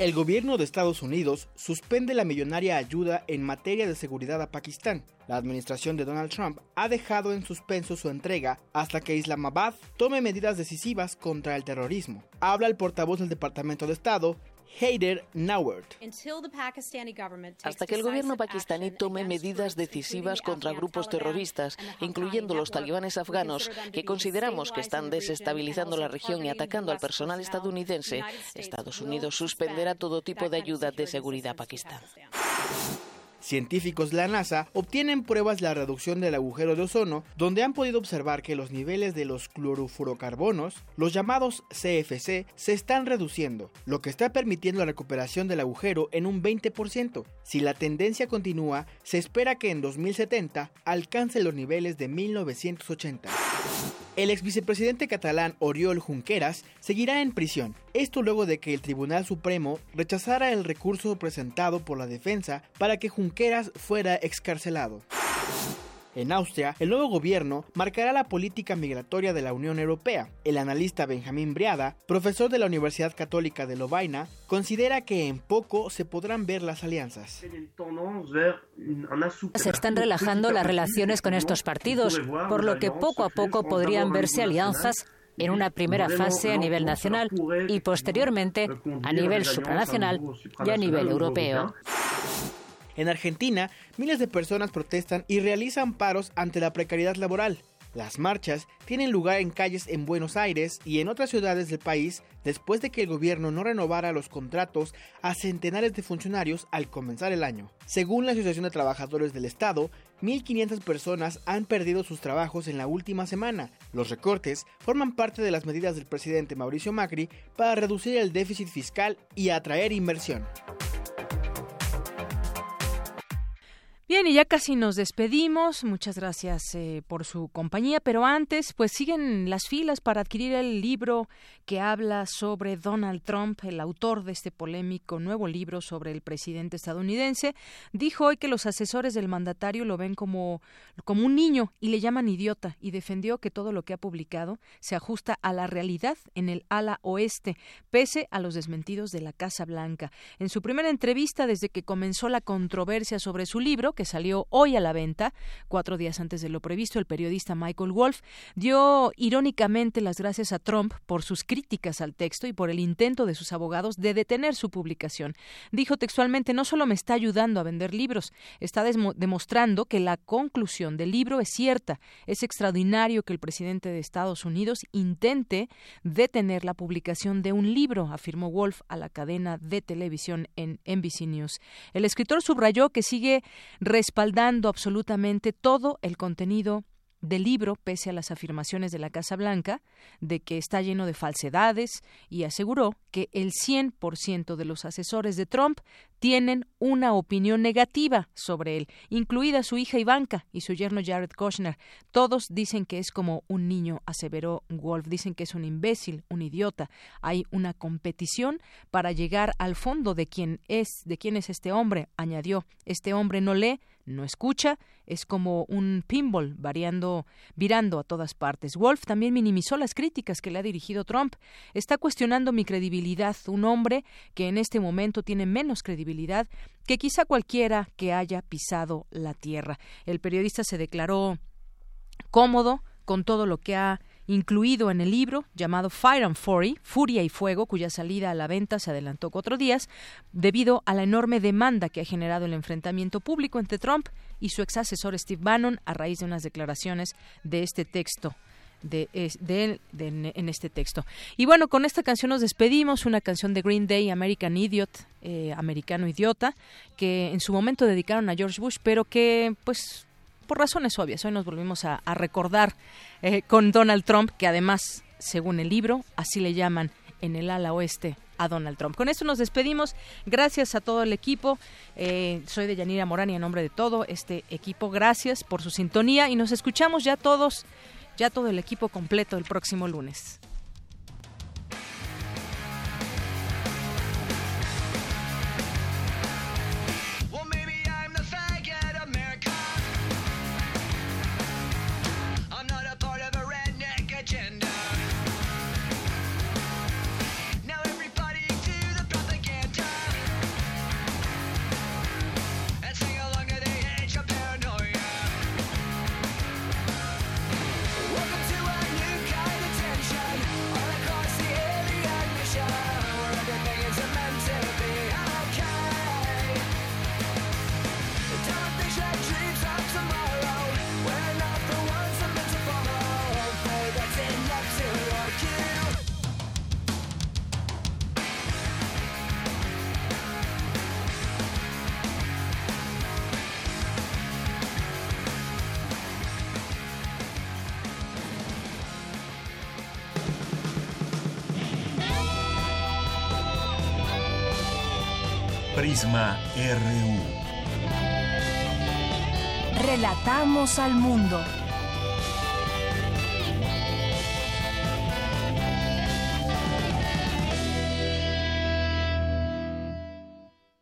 El gobierno de Estados Unidos suspende la millonaria ayuda en materia de seguridad a Pakistán. La administración de Donald Trump ha dejado en suspenso su entrega hasta que Islamabad tome medidas decisivas contra el terrorismo. Habla el portavoz del Departamento de Estado, Haider Nawert. Hasta que el gobierno pakistaní tome medidas decisivas contra grupos terroristas, incluyendo los talibanes afganos, que consideramos que están desestabilizando la región y atacando al personal estadounidense, Estados Unidos suspenderá todo tipo de ayuda de seguridad a Pakistán. Científicos de la NASA obtienen pruebas de la reducción del agujero de ozono, donde han podido observar que los niveles de los clorofluorocarbonos, los llamados CFC, se están reduciendo, lo que está permitiendo la recuperación del agujero en un 20%. Si la tendencia continúa, se espera que en 2070 alcance los niveles de 1980. El ex vicepresidente catalán Oriol Junqueras seguirá en prisión. Esto luego de que el Tribunal Supremo rechazara el recurso presentado por la defensa para que Junqueras fuera excarcelado. En Austria, el nuevo gobierno marcará la política migratoria de la Unión Europea. El analista Benjamín Briada, profesor de la Universidad Católica de Lovaina, considera que en poco se podrán ver las alianzas. Se están relajando las relaciones con estos partidos, por lo que poco a poco podrían verse alianzas en una primera fase a nivel nacional y posteriormente a nivel supranacional y a nivel europeo. En Argentina, miles de personas protestan y realizan paros ante la precariedad laboral. Las marchas tienen lugar en calles en Buenos Aires y en otras ciudades del país después de que el gobierno no renovara los contratos a centenares de funcionarios al comenzar el año. Según la Asociación de Trabajadores del Estado, 1.500 personas han perdido sus trabajos en la última semana. Los recortes forman parte de las medidas del presidente Mauricio Macri para reducir el déficit fiscal y atraer inversión. Bien, y ya casi nos despedimos. Muchas gracias eh, por su compañía. Pero antes, pues siguen las filas para adquirir el libro que habla sobre Donald Trump, el autor de este polémico nuevo libro sobre el presidente estadounidense. Dijo hoy que los asesores del mandatario lo ven como, como un niño y le llaman idiota y defendió que todo lo que ha publicado se ajusta a la realidad en el ala oeste, pese a los desmentidos de la Casa Blanca. En su primera entrevista desde que comenzó la controversia sobre su libro, que salió hoy a la venta, cuatro días antes de lo previsto, el periodista Michael Wolf dio irónicamente las gracias a Trump por sus críticas al texto y por el intento de sus abogados de detener su publicación. Dijo textualmente, no solo me está ayudando a vender libros, está demostrando que la conclusión del libro es cierta. Es extraordinario que el presidente de Estados Unidos intente detener la publicación de un libro, afirmó Wolf a la cadena de televisión en NBC News. El escritor subrayó que sigue respaldando absolutamente todo el contenido del libro, pese a las afirmaciones de la Casa Blanca de que está lleno de falsedades, y aseguró que el 100% de los asesores de Trump tienen una opinión negativa sobre él, incluida su hija Ivanka y su yerno Jared Kushner. Todos dicen que es como un niño, aseveró Wolf. Dicen que es un imbécil, un idiota. Hay una competición para llegar al fondo de quién es, de quién es este hombre, añadió. Este hombre no lee, no escucha, es como un pinball variando, virando a todas partes. Wolf también minimizó las críticas que le ha dirigido Trump. Está cuestionando mi credibilidad, un hombre que en este momento tiene menos credibilidad que quizá cualquiera que haya pisado la tierra. El periodista se declaró cómodo con todo lo que ha incluido en el libro llamado Fire and Fury, Furia y Fuego, cuya salida a la venta se adelantó cuatro días, debido a la enorme demanda que ha generado el enfrentamiento público entre Trump y su ex asesor Steve Bannon a raíz de unas declaraciones de este texto. De, en este texto. Y bueno, con esta canción nos despedimos, una canción de Green Day, American Idiot, eh, Americano Idiota, que en su momento dedicaron a George Bush, pero que pues por razones obvias. Hoy nos volvimos a, recordar eh, con Donald Trump, que además, según el libro, así le llaman en el ala oeste a Donald Trump. Con esto nos despedimos. Gracias a todo el equipo. Eh, soy de Yanira Morán y en nombre de todo este equipo, gracias por su sintonía y nos escuchamos ya todos, ya todo el equipo completo el próximo lunes. Al mundo.